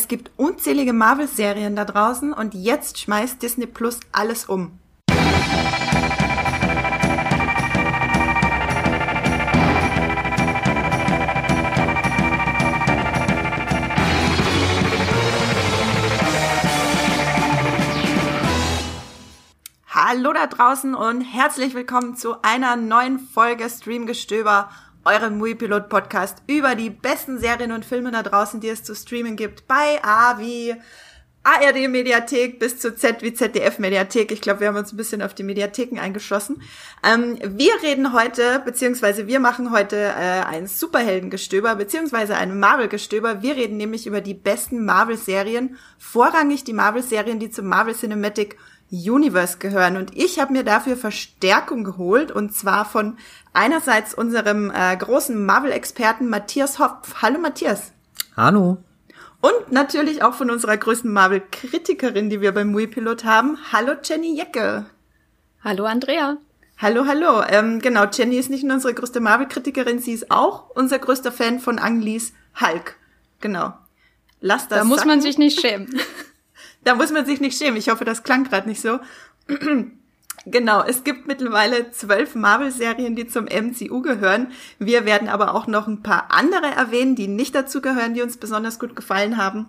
Es gibt unzählige Marvel-Serien da draußen und jetzt schmeißt Disney Plus alles um. Hallo da draußen und herzlich willkommen zu einer neuen Folge Streamgestöber, eurem Muipilot Podcast über die besten Serien und Filme da draußen, die es zu streamen gibt, bei A wie ARD Mediathek bis zu Z wie ZDF Mediathek. Ich glaube, wir haben uns ein bisschen auf die Mediatheken eingeschlossen. Ähm, wir reden heute, beziehungsweise wir machen heute äh, ein Superheldengestöber, beziehungsweise ein Marvel-Gestöber. Wir reden nämlich über die besten Marvel-Serien, vorrangig die Marvel-Serien, die zum Marvel Cinematic Universe gehören. Und ich habe mir dafür Verstärkung geholt und zwar von einerseits unserem äh, großen Marvel-Experten Matthias Hopf. Hallo Matthias. Hallo. Und natürlich auch von unserer größten Marvel-Kritikerin, die wir beim Mui-Pilot haben. Hallo Jenny Jecke. Hallo Andrea. Hallo, hallo. Ähm, genau, Jenny ist nicht nur unsere größte Marvel-Kritikerin, sie ist auch unser größter Fan von Ang Lees Hulk. Genau. Lass das Da muss sacken. man sich nicht schämen. Da muss man sich nicht schämen. Ich hoffe, das klang gerade nicht so. Genau, es gibt mittlerweile zwölf Marvel-Serien, die zum MCU gehören. Wir werden aber auch noch ein paar andere erwähnen, die nicht dazu gehören, die uns besonders gut gefallen haben.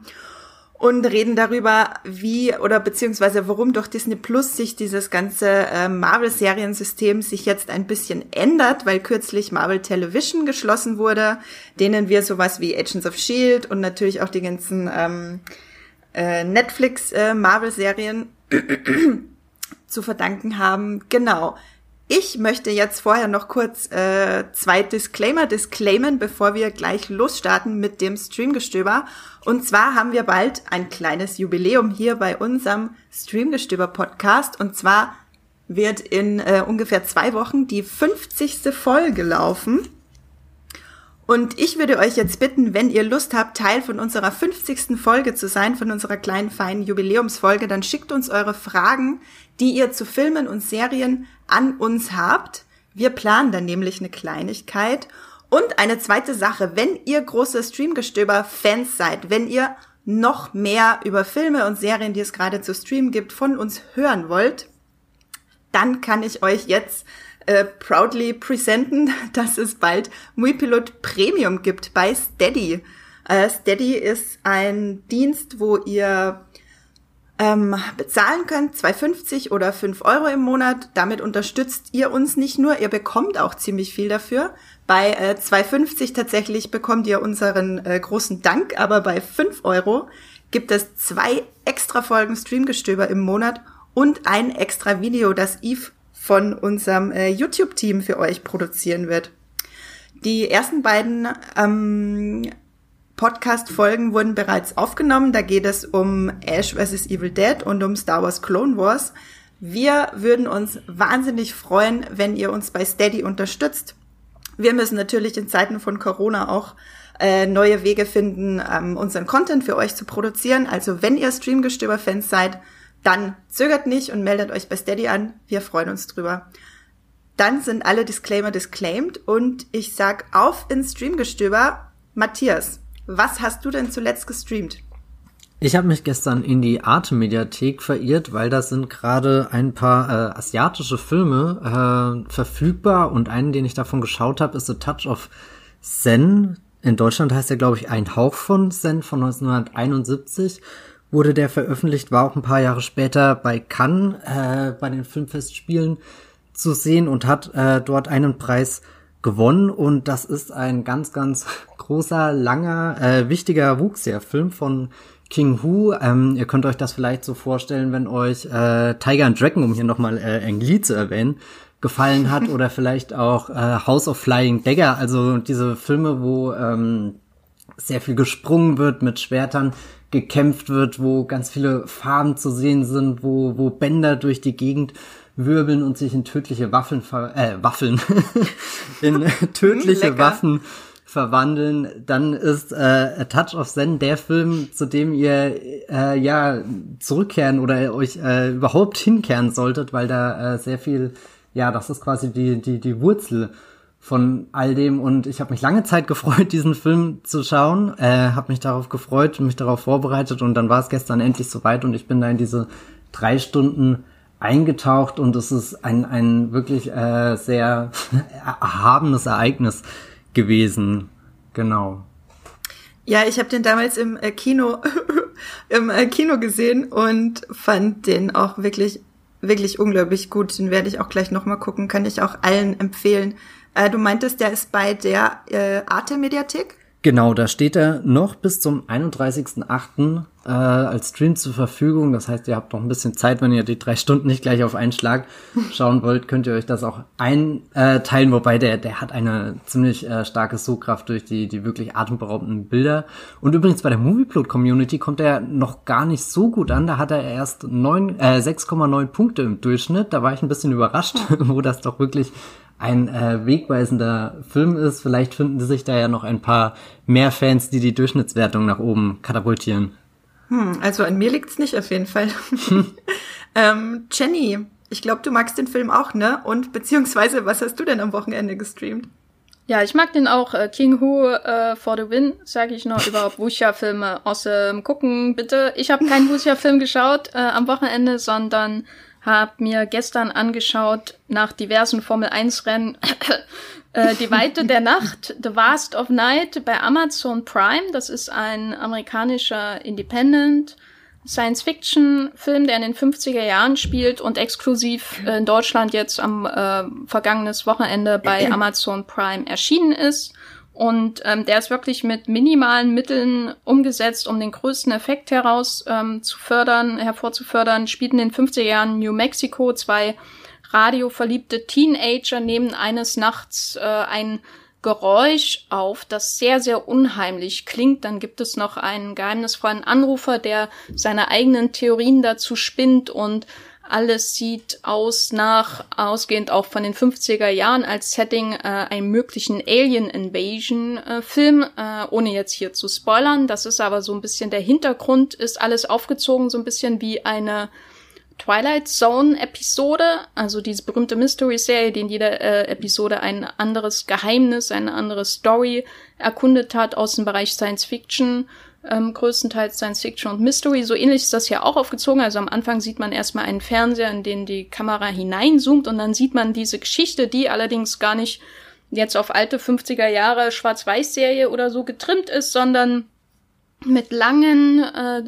Und reden darüber, wie oder beziehungsweise warum durch Disney Plus sich dieses ganze äh, Marvel-Seriensystem sich jetzt ein bisschen ändert, weil kürzlich Marvel Television geschlossen wurde, denen wir sowas wie Agents of Shield und natürlich auch die ganzen ähm, äh, Netflix äh, Marvel-Serien zu verdanken haben. Genau. Ich möchte jetzt vorher noch kurz äh, zwei Disclaimer disclaimen, bevor wir gleich losstarten mit dem Streamgestöber. Und zwar haben wir bald ein kleines Jubiläum hier bei unserem Streamgestöber-Podcast. Und zwar wird in äh, ungefähr zwei Wochen die 50. Folge laufen. Und ich würde euch jetzt bitten, wenn ihr Lust habt, Teil von unserer 50. Folge zu sein, von unserer kleinen feinen Jubiläumsfolge, dann schickt uns eure Fragen, die ihr zu Filmen und Serien an uns habt. Wir planen dann nämlich eine Kleinigkeit. Und eine zweite Sache, wenn ihr große Streamgestöber-Fans seid, wenn ihr noch mehr über Filme und Serien, die es gerade zu streamen gibt, von uns hören wollt, dann kann ich euch jetzt äh, proudly presenten, dass es bald Muipilot Premium gibt bei Steady. Äh, Steady ist ein Dienst, wo ihr ähm, bezahlen könnt, 2,50 oder 5 Euro im Monat. Damit unterstützt ihr uns nicht nur, ihr bekommt auch ziemlich viel dafür. Bei äh, 2,50 tatsächlich bekommt ihr unseren äh, großen Dank, aber bei 5 Euro gibt es zwei extra Folgen Streamgestöber im Monat und ein extra Video, das Eve von unserem äh, YouTube-Team für euch produzieren wird. Die ersten beiden ähm, Podcast-Folgen wurden bereits aufgenommen. Da geht es um Ash vs. Evil Dead und um Star Wars Clone Wars. Wir würden uns wahnsinnig freuen, wenn ihr uns bei Steady unterstützt. Wir müssen natürlich in Zeiten von Corona auch äh, neue Wege finden, ähm, unseren Content für euch zu produzieren. Also wenn ihr Streamgestöber-Fans seid, dann zögert nicht und meldet euch bei Steady an. Wir freuen uns drüber. Dann sind alle Disclaimer disclaimed und ich sag auf ins Streamgestöber. Matthias, was hast du denn zuletzt gestreamt? Ich habe mich gestern in die Arte-Mediathek verirrt, weil da sind gerade ein paar äh, asiatische Filme äh, verfügbar und einen, den ich davon geschaut habe, ist The Touch of Zen. In Deutschland heißt er, glaube ich, Ein Hauch von Zen von 1971 wurde der veröffentlicht, war auch ein paar Jahre später bei Cannes äh, bei den Filmfestspielen zu sehen und hat äh, dort einen Preis gewonnen und das ist ein ganz, ganz großer, langer, äh, wichtiger Wuxia-Film von King Hu. Ähm, ihr könnt euch das vielleicht so vorstellen, wenn euch äh, Tiger and Dragon, um hier nochmal äh, Ang Lee zu erwähnen, gefallen hat oder vielleicht auch äh, House of Flying Dagger, also diese Filme, wo ähm, sehr viel gesprungen wird mit Schwertern, gekämpft wird, wo ganz viele Farben zu sehen sind, wo, wo Bänder durch die Gegend wirbeln und sich in tödliche Waffeln, ver äh, Waffeln, in tödliche. Waffen verwandeln, dann ist äh, A Touch of Zen der Film, zu dem ihr äh, ja zurückkehren oder euch äh, überhaupt hinkehren solltet, weil da äh, sehr viel, ja, das ist quasi die die die Wurzel von all dem und ich habe mich lange Zeit gefreut, diesen Film zu schauen, äh, habe mich darauf gefreut mich darauf vorbereitet und dann war es gestern endlich soweit und ich bin da in diese drei Stunden eingetaucht und es ist ein, ein wirklich äh, sehr erhabenes Ereignis gewesen. Genau. Ja, ich habe den damals im äh, Kino im äh, Kino gesehen und fand den auch wirklich wirklich unglaublich gut. Den werde ich auch gleich noch mal gucken, kann ich auch allen empfehlen. Äh, du meintest, der ist bei der äh, Arte Mediathek? Genau, da steht er noch bis zum 31.08. Äh, als Stream zur Verfügung. Das heißt, ihr habt noch ein bisschen Zeit, wenn ihr die drei Stunden nicht gleich auf einen Schlag schauen wollt, könnt ihr euch das auch einteilen. Wobei der, der hat eine ziemlich äh, starke Sogkraft durch die, die wirklich atemberaubenden Bilder. Und übrigens bei der Movieplot Community kommt er noch gar nicht so gut an. Da hat er erst äh, 6,9 Punkte im Durchschnitt. Da war ich ein bisschen überrascht, wo das doch wirklich ein äh, wegweisender Film ist. Vielleicht finden sich da ja noch ein paar mehr Fans, die die Durchschnittswertung nach oben katapultieren. Hm, also an mir liegt's nicht auf jeden Fall. ähm, Jenny, ich glaube, du magst den Film auch, ne? Und beziehungsweise, was hast du denn am Wochenende gestreamt? Ja, ich mag den auch. Äh, King Hu äh, for the Win, sage ich noch, überhaupt Wuxia-Filme aus dem Gucken, bitte. Ich habe keinen Wuxia-Film geschaut äh, am Wochenende, sondern habe mir gestern angeschaut nach diversen Formel 1 Rennen äh, Die Weite der Nacht, The Vast of Night bei Amazon Prime. Das ist ein amerikanischer Independent Science-Fiction-Film, der in den 50er Jahren spielt und exklusiv in Deutschland jetzt am äh, vergangenes Wochenende bei Amazon Prime erschienen ist. Und ähm, der ist wirklich mit minimalen Mitteln umgesetzt, um den größten Effekt heraus ähm, zu fördern, hervorzufördern. Spielt in den 50er Jahren New Mexico. Zwei radioverliebte Teenager nehmen eines Nachts äh, ein Geräusch auf, das sehr, sehr unheimlich klingt. Dann gibt es noch einen geheimnisvollen Anrufer, der seine eigenen Theorien dazu spinnt und alles sieht aus nach, ausgehend auch von den 50er Jahren als Setting äh, einem möglichen Alien Invasion äh, Film, äh, ohne jetzt hier zu spoilern. Das ist aber so ein bisschen der Hintergrund, ist alles aufgezogen, so ein bisschen wie eine Twilight Zone Episode, also diese berühmte Mystery Serie, die in jeder äh, Episode ein anderes Geheimnis, eine andere Story erkundet hat aus dem Bereich Science Fiction ähm, größtenteils Science Fiction und Mystery. So ähnlich ist das hier auch aufgezogen. Also am Anfang sieht man erstmal einen Fernseher, in den die Kamera hineinzoomt und dann sieht man diese Geschichte, die allerdings gar nicht jetzt auf alte 50er Jahre Schwarz-Weiß-Serie oder so getrimmt ist, sondern mit langen, äh,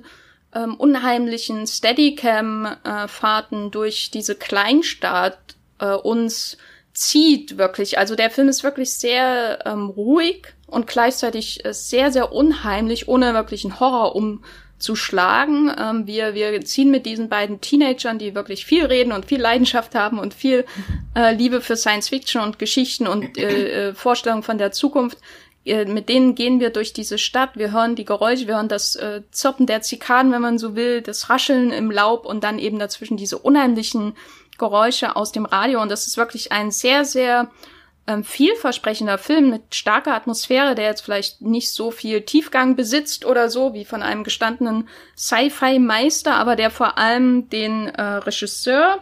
ähm, unheimlichen Steadicam-Fahrten äh, durch diese Kleinstadt äh, uns zieht wirklich. Also der Film ist wirklich sehr ähm, ruhig und gleichzeitig äh, sehr, sehr unheimlich, ohne wirklich einen Horror umzuschlagen. Ähm, wir, wir ziehen mit diesen beiden Teenagern, die wirklich viel reden und viel Leidenschaft haben und viel äh, Liebe für Science Fiction und Geschichten und äh, äh, Vorstellungen von der Zukunft, äh, mit denen gehen wir durch diese Stadt, wir hören die Geräusche, wir hören das äh, Zirpen der Zikaden, wenn man so will, das Rascheln im Laub und dann eben dazwischen diese unheimlichen Geräusche aus dem Radio. Und das ist wirklich ein sehr, sehr ähm, vielversprechender Film mit starker Atmosphäre, der jetzt vielleicht nicht so viel Tiefgang besitzt oder so wie von einem gestandenen Sci-Fi-Meister, aber der vor allem den äh, Regisseur,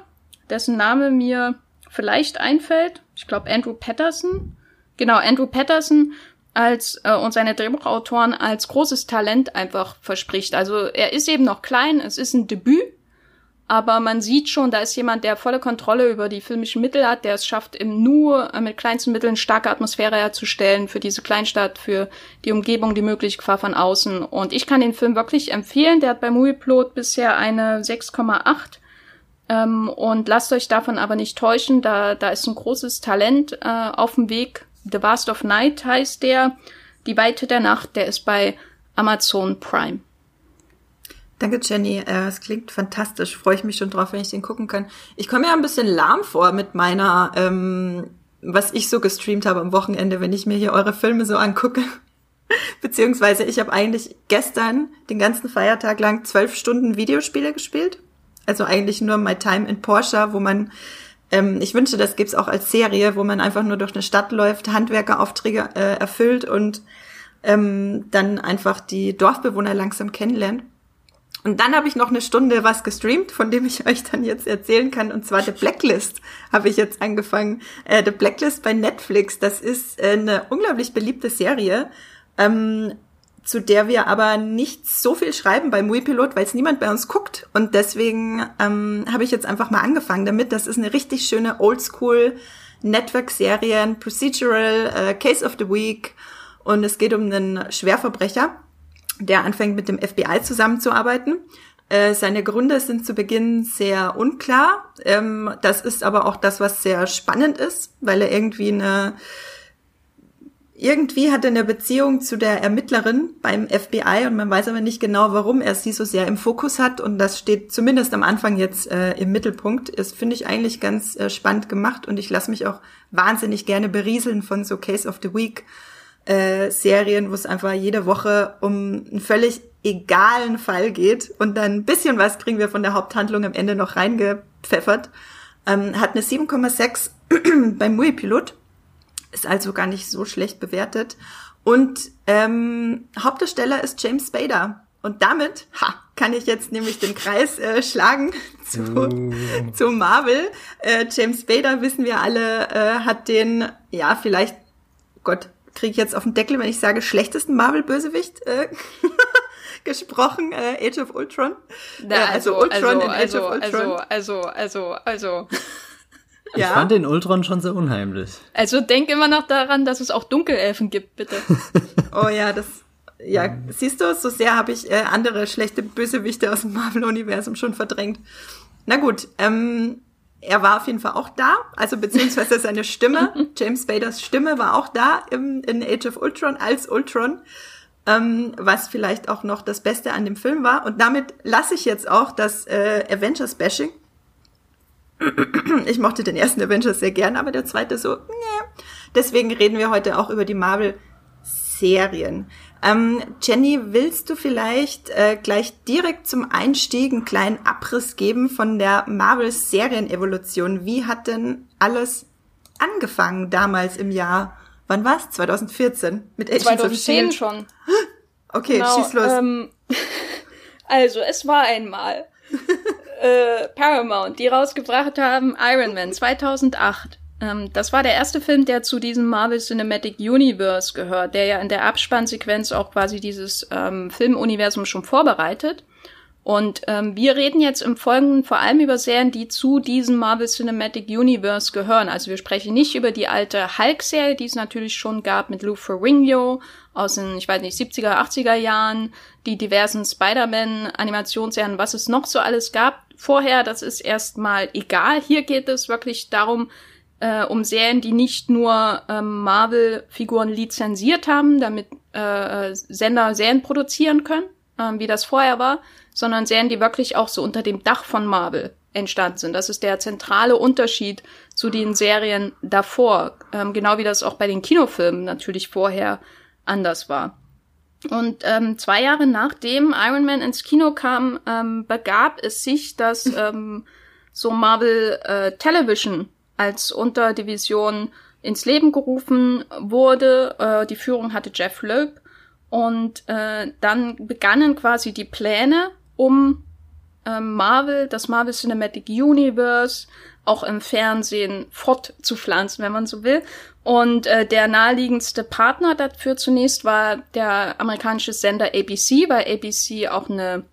dessen Name mir vielleicht einfällt, ich glaube Andrew Patterson, genau Andrew Patterson als äh, und seine Drehbuchautoren als großes Talent einfach verspricht. Also er ist eben noch klein, es ist ein Debüt aber man sieht schon, da ist jemand, der volle Kontrolle über die filmischen Mittel hat, der es schafft, im nur äh, mit kleinsten Mitteln starke Atmosphäre herzustellen für diese Kleinstadt, für die Umgebung, die mögliche Gefahr von außen. Und ich kann den Film wirklich empfehlen. Der hat bei Movieplot bisher eine 6,8. Ähm, und lasst euch davon aber nicht täuschen, da, da ist ein großes Talent äh, auf dem Weg. The Vast of Night heißt der. Die Weite der Nacht, der ist bei Amazon Prime. Danke, Jenny. Äh, es klingt fantastisch. Freue ich mich schon drauf, wenn ich den gucken kann. Ich komme mir ein bisschen lahm vor mit meiner, ähm, was ich so gestreamt habe am Wochenende, wenn ich mir hier eure Filme so angucke. Beziehungsweise ich habe eigentlich gestern den ganzen Feiertag lang zwölf Stunden Videospiele gespielt. Also eigentlich nur My Time in Porsche, wo man, ähm, ich wünsche, das gibt's auch als Serie, wo man einfach nur durch eine Stadt läuft, Handwerkeraufträge äh, erfüllt und ähm, dann einfach die Dorfbewohner langsam kennenlernt. Und dann habe ich noch eine Stunde was gestreamt, von dem ich euch dann jetzt erzählen kann. Und zwar The Blacklist habe ich jetzt angefangen. Äh, The Blacklist bei Netflix, das ist äh, eine unglaublich beliebte Serie, ähm, zu der wir aber nicht so viel schreiben bei Muipilot, weil es niemand bei uns guckt. Und deswegen ähm, habe ich jetzt einfach mal angefangen damit. Das ist eine richtig schöne Oldschool Network-Serie, Procedural, äh, Case of the Week. Und es geht um einen Schwerverbrecher der anfängt mit dem FBI zusammenzuarbeiten. Äh, seine Gründe sind zu Beginn sehr unklar. Ähm, das ist aber auch das, was sehr spannend ist, weil er irgendwie eine irgendwie hat er eine Beziehung zu der Ermittlerin beim FBI und man weiß aber nicht genau, warum er sie so sehr im Fokus hat und das steht zumindest am Anfang jetzt äh, im Mittelpunkt. Das finde ich eigentlich ganz äh, spannend gemacht und ich lasse mich auch wahnsinnig gerne berieseln von so Case of the Week äh, Serien, wo es einfach jede Woche um einen völlig egalen Fall geht und dann ein bisschen was kriegen wir von der Haupthandlung am Ende noch reingepfeffert. Ähm, hat eine 7,6 beim Mui Pilot, ist also gar nicht so schlecht bewertet. Und ähm, Hauptdarsteller ist James Spader. Und damit ha, kann ich jetzt nämlich den Kreis äh, schlagen zu, uh. zu Marvel. Äh, James Spader, wissen wir alle, äh, hat den, ja, vielleicht, Gott, kriege ich jetzt auf den Deckel, wenn ich sage, schlechtesten Marvel-Bösewicht äh, gesprochen, äh, Age of Ultron. Na, äh, also, also Ultron also, in Age also, of Ultron. Also, also, also, also. Ich ja. fand den Ultron schon sehr unheimlich. Also denk immer noch daran, dass es auch Dunkelelfen gibt, bitte. oh ja, das ja, siehst du, so sehr habe ich äh, andere schlechte Bösewichte aus dem Marvel-Universum schon verdrängt. Na gut, ähm, er war auf jeden Fall auch da, also beziehungsweise seine Stimme, James Baders Stimme war auch da im, in Age of Ultron als Ultron, ähm, was vielleicht auch noch das Beste an dem Film war. Und damit lasse ich jetzt auch das äh, Avengers-Bashing. Ich mochte den ersten Avengers sehr gern, aber der zweite so, nee. Deswegen reden wir heute auch über die Marvel-Serien. Ähm, Jenny, willst du vielleicht äh, gleich direkt zum Einstieg einen kleinen Abriss geben von der Marvel-Serienevolution? Wie hat denn alles angefangen damals im Jahr, wann war's? 2014 mit Agents 2010 of schon. Okay, genau, schieß los. Ähm, also, es war einmal äh, Paramount, die rausgebracht haben Iron Man 2008. Ähm, das war der erste Film, der zu diesem Marvel Cinematic Universe gehört, der ja in der Abspannsequenz auch quasi dieses ähm, Filmuniversum schon vorbereitet. Und ähm, wir reden jetzt im Folgenden vor allem über Serien, die zu diesem Marvel Cinematic Universe gehören. Also wir sprechen nicht über die alte Hulk-Serie, die es natürlich schon gab mit Lou Ferrigno aus den, ich weiß nicht, 70er, 80er Jahren, die diversen Spider-Man-Animationsserien, was es noch so alles gab vorher, das ist erstmal egal. Hier geht es wirklich darum, äh, um Serien, die nicht nur ähm, Marvel-Figuren lizenziert haben, damit äh, Sender Serien produzieren können, äh, wie das vorher war, sondern Serien, die wirklich auch so unter dem Dach von Marvel entstanden sind. Das ist der zentrale Unterschied zu den Serien davor, ähm, genau wie das auch bei den Kinofilmen natürlich vorher anders war. Und ähm, zwei Jahre nachdem Iron Man ins Kino kam, ähm, begab es sich, dass ähm, so Marvel äh, Television als Unterdivision ins Leben gerufen wurde. Äh, die Führung hatte Jeff Loeb. Und äh, dann begannen quasi die Pläne, um äh, Marvel, das Marvel Cinematic Universe, auch im Fernsehen fortzupflanzen, wenn man so will. Und äh, der naheliegendste Partner dafür zunächst war der amerikanische Sender ABC, weil ABC auch eine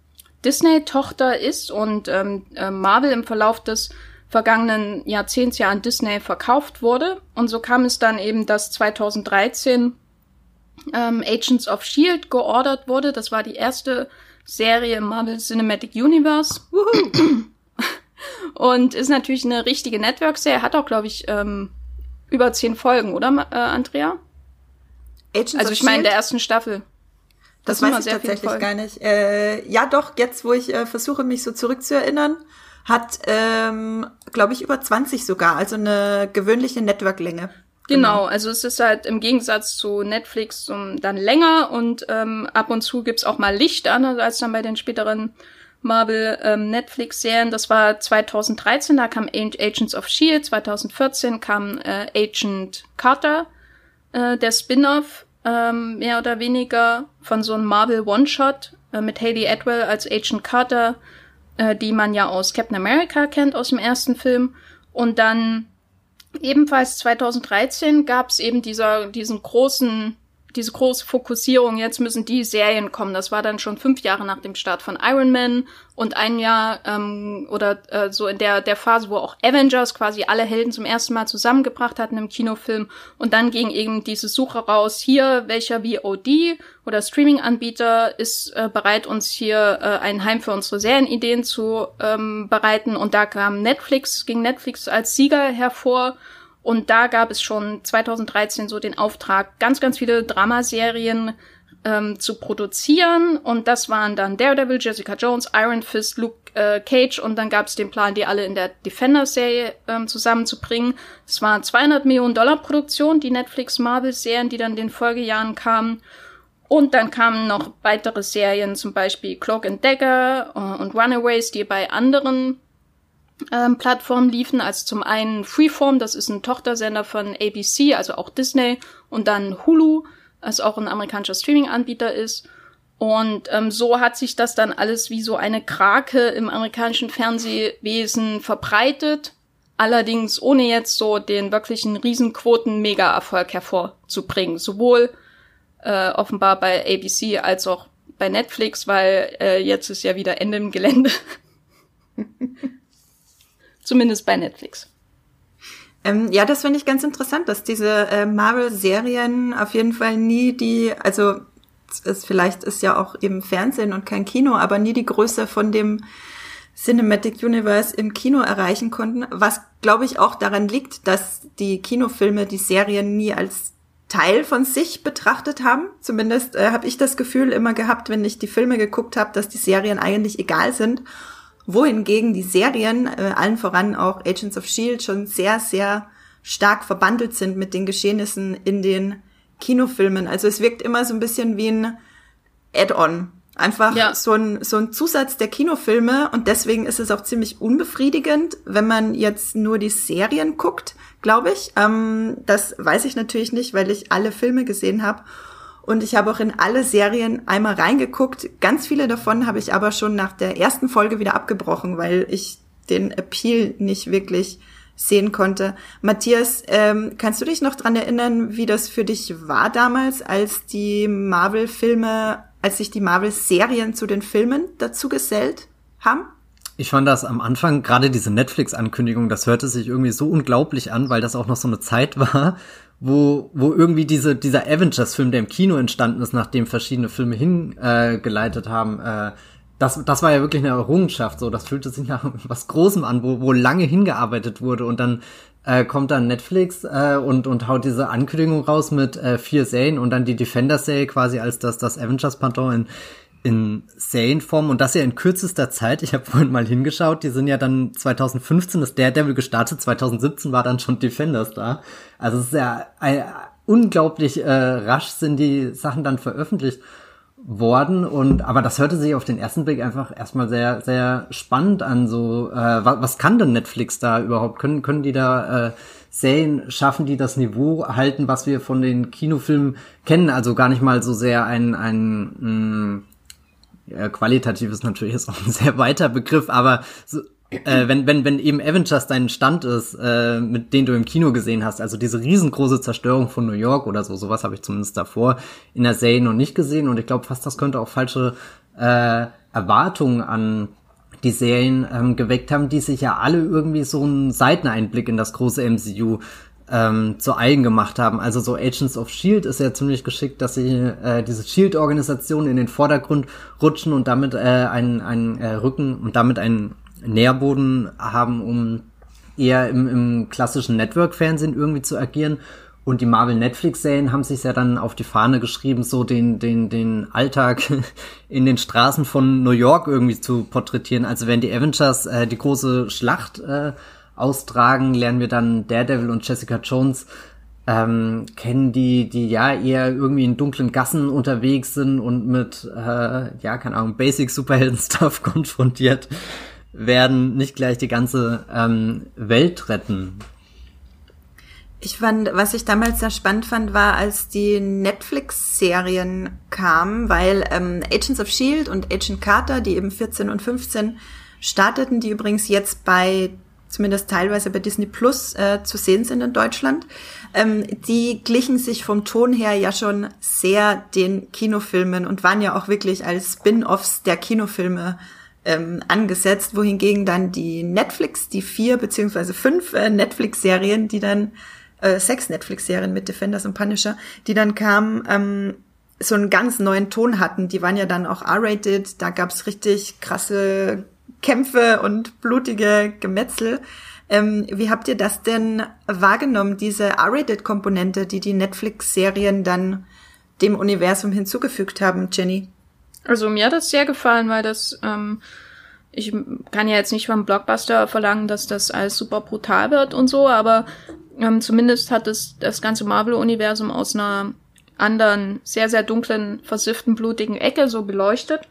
Disney-Tochter ist und ähm, äh, Marvel im Verlauf des vergangenen Jahrzehnts ja an Disney verkauft wurde. Und so kam es dann eben, dass 2013 ähm, Agents of Shield geordert wurde. Das war die erste Serie im Marvel Cinematic Universe. Und ist natürlich eine richtige Network-Serie. Hat auch, glaube ich, ähm, über zehn Folgen, oder, äh, Andrea? Agents also ich meine, der ersten Staffel. Das, das weiß ich tatsächlich gar nicht. Äh, ja, doch, jetzt, wo ich äh, versuche, mich so zurückzuerinnern, hat, ähm, glaube ich, über 20 sogar, also eine gewöhnliche Network-Länge. Genau, also es ist halt im Gegensatz zu Netflix um, dann länger und ähm, ab und zu gibt's auch mal Licht an, als dann bei den späteren Marvel ähm, Netflix-Serien. Das war 2013, da kam Agents of Shield, 2014 kam äh, Agent Carter, äh, der Spin-off ähm, mehr oder weniger, von so einem Marvel One-Shot äh, mit Haley Atwell als Agent Carter, äh, die man ja aus Captain America kennt, aus dem ersten Film. Und dann ebenfalls 2013 gab es eben dieser, diesen großen diese große Fokussierung, jetzt müssen die Serien kommen. Das war dann schon fünf Jahre nach dem Start von Iron Man und ein Jahr ähm, oder äh, so in der, der Phase, wo auch Avengers quasi alle Helden zum ersten Mal zusammengebracht hatten im Kinofilm. Und dann ging eben diese Suche raus, hier, welcher VOD oder Streaming-Anbieter ist äh, bereit, uns hier äh, ein Heim für unsere Serienideen zu ähm, bereiten. Und da kam Netflix, ging Netflix als Sieger hervor und da gab es schon 2013 so den Auftrag, ganz, ganz viele Dramaserien ähm, zu produzieren. Und das waren dann Daredevil, Jessica Jones, Iron Fist, Luke äh, Cage. Und dann gab es den Plan, die alle in der Defender-Serie ähm, zusammenzubringen. Es war 200 Millionen Dollar Produktion, die Netflix-Marvel-Serien, die dann in den Folgejahren kamen. Und dann kamen noch weitere Serien, zum Beispiel Cloak and Dagger äh, und Runaways, die bei anderen ähm, Plattformen liefen. Also zum einen Freeform, das ist ein Tochtersender von ABC, also auch Disney, und dann Hulu, was auch ein amerikanischer Streaming-Anbieter ist. Und ähm, so hat sich das dann alles wie so eine Krake im amerikanischen Fernsehwesen verbreitet. Allerdings ohne jetzt so den wirklichen Riesenquoten-Mega-Erfolg hervorzubringen. Sowohl äh, offenbar bei ABC als auch bei Netflix, weil äh, jetzt ist ja wieder Ende im Gelände. Zumindest bei Netflix. Ähm, ja, das finde ich ganz interessant, dass diese äh, Marvel-Serien auf jeden Fall nie die, also es vielleicht ist ja auch eben Fernsehen und kein Kino, aber nie die Größe von dem Cinematic Universe im Kino erreichen konnten, was glaube ich auch daran liegt, dass die Kinofilme die Serien nie als Teil von sich betrachtet haben. Zumindest äh, habe ich das Gefühl immer gehabt, wenn ich die Filme geguckt habe, dass die Serien eigentlich egal sind wohingegen die Serien, äh, allen voran auch Agents of Shield, schon sehr, sehr stark verbandelt sind mit den Geschehnissen in den Kinofilmen. Also es wirkt immer so ein bisschen wie ein Add-on. Einfach ja. so, ein, so ein Zusatz der Kinofilme und deswegen ist es auch ziemlich unbefriedigend, wenn man jetzt nur die Serien guckt, glaube ich. Ähm, das weiß ich natürlich nicht, weil ich alle Filme gesehen habe und ich habe auch in alle Serien einmal reingeguckt. Ganz viele davon habe ich aber schon nach der ersten Folge wieder abgebrochen, weil ich den Appeal nicht wirklich sehen konnte. Matthias, ähm, kannst du dich noch dran erinnern, wie das für dich war damals, als die Marvel-Filme, als sich die Marvel-Serien zu den Filmen dazu gesellt haben? Ich fand das am Anfang, gerade diese Netflix-Ankündigung, das hörte sich irgendwie so unglaublich an, weil das auch noch so eine Zeit war, wo, wo irgendwie diese, dieser Avengers-Film, der im Kino entstanden ist, nachdem verschiedene Filme hingeleitet haben, äh, das, das war ja wirklich eine Errungenschaft, so, das fühlte sich nach was Großem an, wo, wo lange hingearbeitet wurde. Und dann äh, kommt dann Netflix äh, und, und haut diese Ankündigung raus mit äh, vier Serien und dann die Defender-Serie quasi als das, das Avengers-Pendant in, in Serienform und das ja in kürzester Zeit. Ich habe vorhin mal hingeschaut, die sind ja dann 2015 ist Daredevil gestartet, 2017 war dann schon Defenders da. Also es ist ja ein, unglaublich äh, rasch sind die Sachen dann veröffentlicht worden und aber das hörte sich auf den ersten Blick einfach erstmal sehr sehr spannend an so äh, was, was kann denn Netflix da überhaupt können können die da äh, Serien schaffen die das Niveau halten was wir von den Kinofilmen kennen also gar nicht mal so sehr ein ein mh, mm, qualitativ ist natürlich jetzt auch ein sehr weiter Begriff, aber so, äh, wenn, wenn, wenn eben Avengers dein Stand ist, äh, mit dem du im Kino gesehen hast, also diese riesengroße Zerstörung von New York oder so, sowas habe ich zumindest davor in der Serie noch nicht gesehen und ich glaube fast, das könnte auch falsche äh, Erwartungen an die Serien ähm, geweckt haben, die sich ja alle irgendwie so einen Seiteneinblick in das große MCU ähm, zu eigen gemacht haben. Also so Agents of Shield ist ja ziemlich geschickt, dass sie äh, diese Shield-Organisation in den Vordergrund rutschen und damit äh, einen, einen äh, Rücken und damit einen Nährboden haben, um eher im, im klassischen Network-Fernsehen irgendwie zu agieren. Und die Marvel-Netflix-Serien haben sich ja dann auf die Fahne geschrieben, so den, den, den Alltag in den Straßen von New York irgendwie zu porträtieren. Also wenn die Avengers äh, die große Schlacht äh, austragen, lernen wir dann Daredevil und Jessica Jones ähm, kennen, die, die ja eher irgendwie in dunklen Gassen unterwegs sind und mit, äh, ja, keine Ahnung, Basic Superhelden-Stuff konfrontiert werden, nicht gleich die ganze ähm, Welt retten. Ich fand, was ich damals sehr spannend fand, war, als die Netflix-Serien kamen, weil ähm, Agents of Shield und Agent Carter, die eben 14 und 15 starteten, die übrigens jetzt bei zumindest teilweise bei Disney Plus äh, zu sehen sind in Deutschland, ähm, die glichen sich vom Ton her ja schon sehr den Kinofilmen und waren ja auch wirklich als Spin-offs der Kinofilme ähm, angesetzt, wohingegen dann die Netflix, die vier beziehungsweise fünf äh, Netflix-Serien, die dann äh, sechs Netflix-Serien mit Defenders und Punisher, die dann kamen, ähm, so einen ganz neuen Ton hatten. Die waren ja dann auch R-rated, da gab's richtig krasse Kämpfe und blutige Gemetzel. Ähm, wie habt ihr das denn wahrgenommen, diese R-Rated-Komponente, die die Netflix-Serien dann dem Universum hinzugefügt haben, Jenny? Also mir hat das sehr gefallen, weil das, ähm, ich kann ja jetzt nicht vom Blockbuster verlangen, dass das alles super brutal wird und so, aber ähm, zumindest hat es das ganze Marvel-Universum aus einer anderen, sehr, sehr dunklen, versifften, blutigen Ecke so beleuchtet.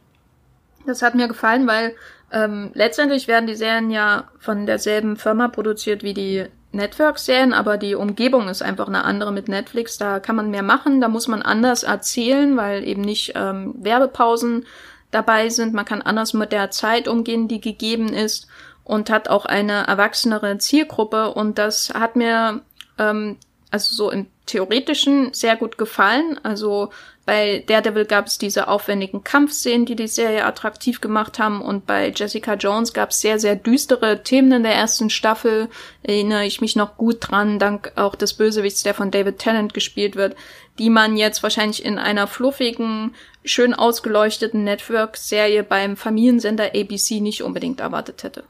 Das hat mir gefallen, weil ähm, letztendlich werden die Serien ja von derselben Firma produziert wie die Network-Serien, aber die Umgebung ist einfach eine andere mit Netflix. Da kann man mehr machen, da muss man anders erzählen, weil eben nicht ähm, Werbepausen dabei sind. Man kann anders mit der Zeit umgehen, die gegeben ist und hat auch eine erwachsenere Zielgruppe. Und das hat mir ähm, also so im theoretischen sehr gut gefallen. Also bei Daredevil gab es diese aufwendigen Kampfszenen, die die Serie attraktiv gemacht haben. Und bei Jessica Jones gab es sehr, sehr düstere Themen in der ersten Staffel. Erinnere ich mich noch gut dran, dank auch des Bösewichts, der von David Tennant gespielt wird, die man jetzt wahrscheinlich in einer fluffigen, schön ausgeleuchteten Network-Serie beim Familiensender ABC nicht unbedingt erwartet hätte.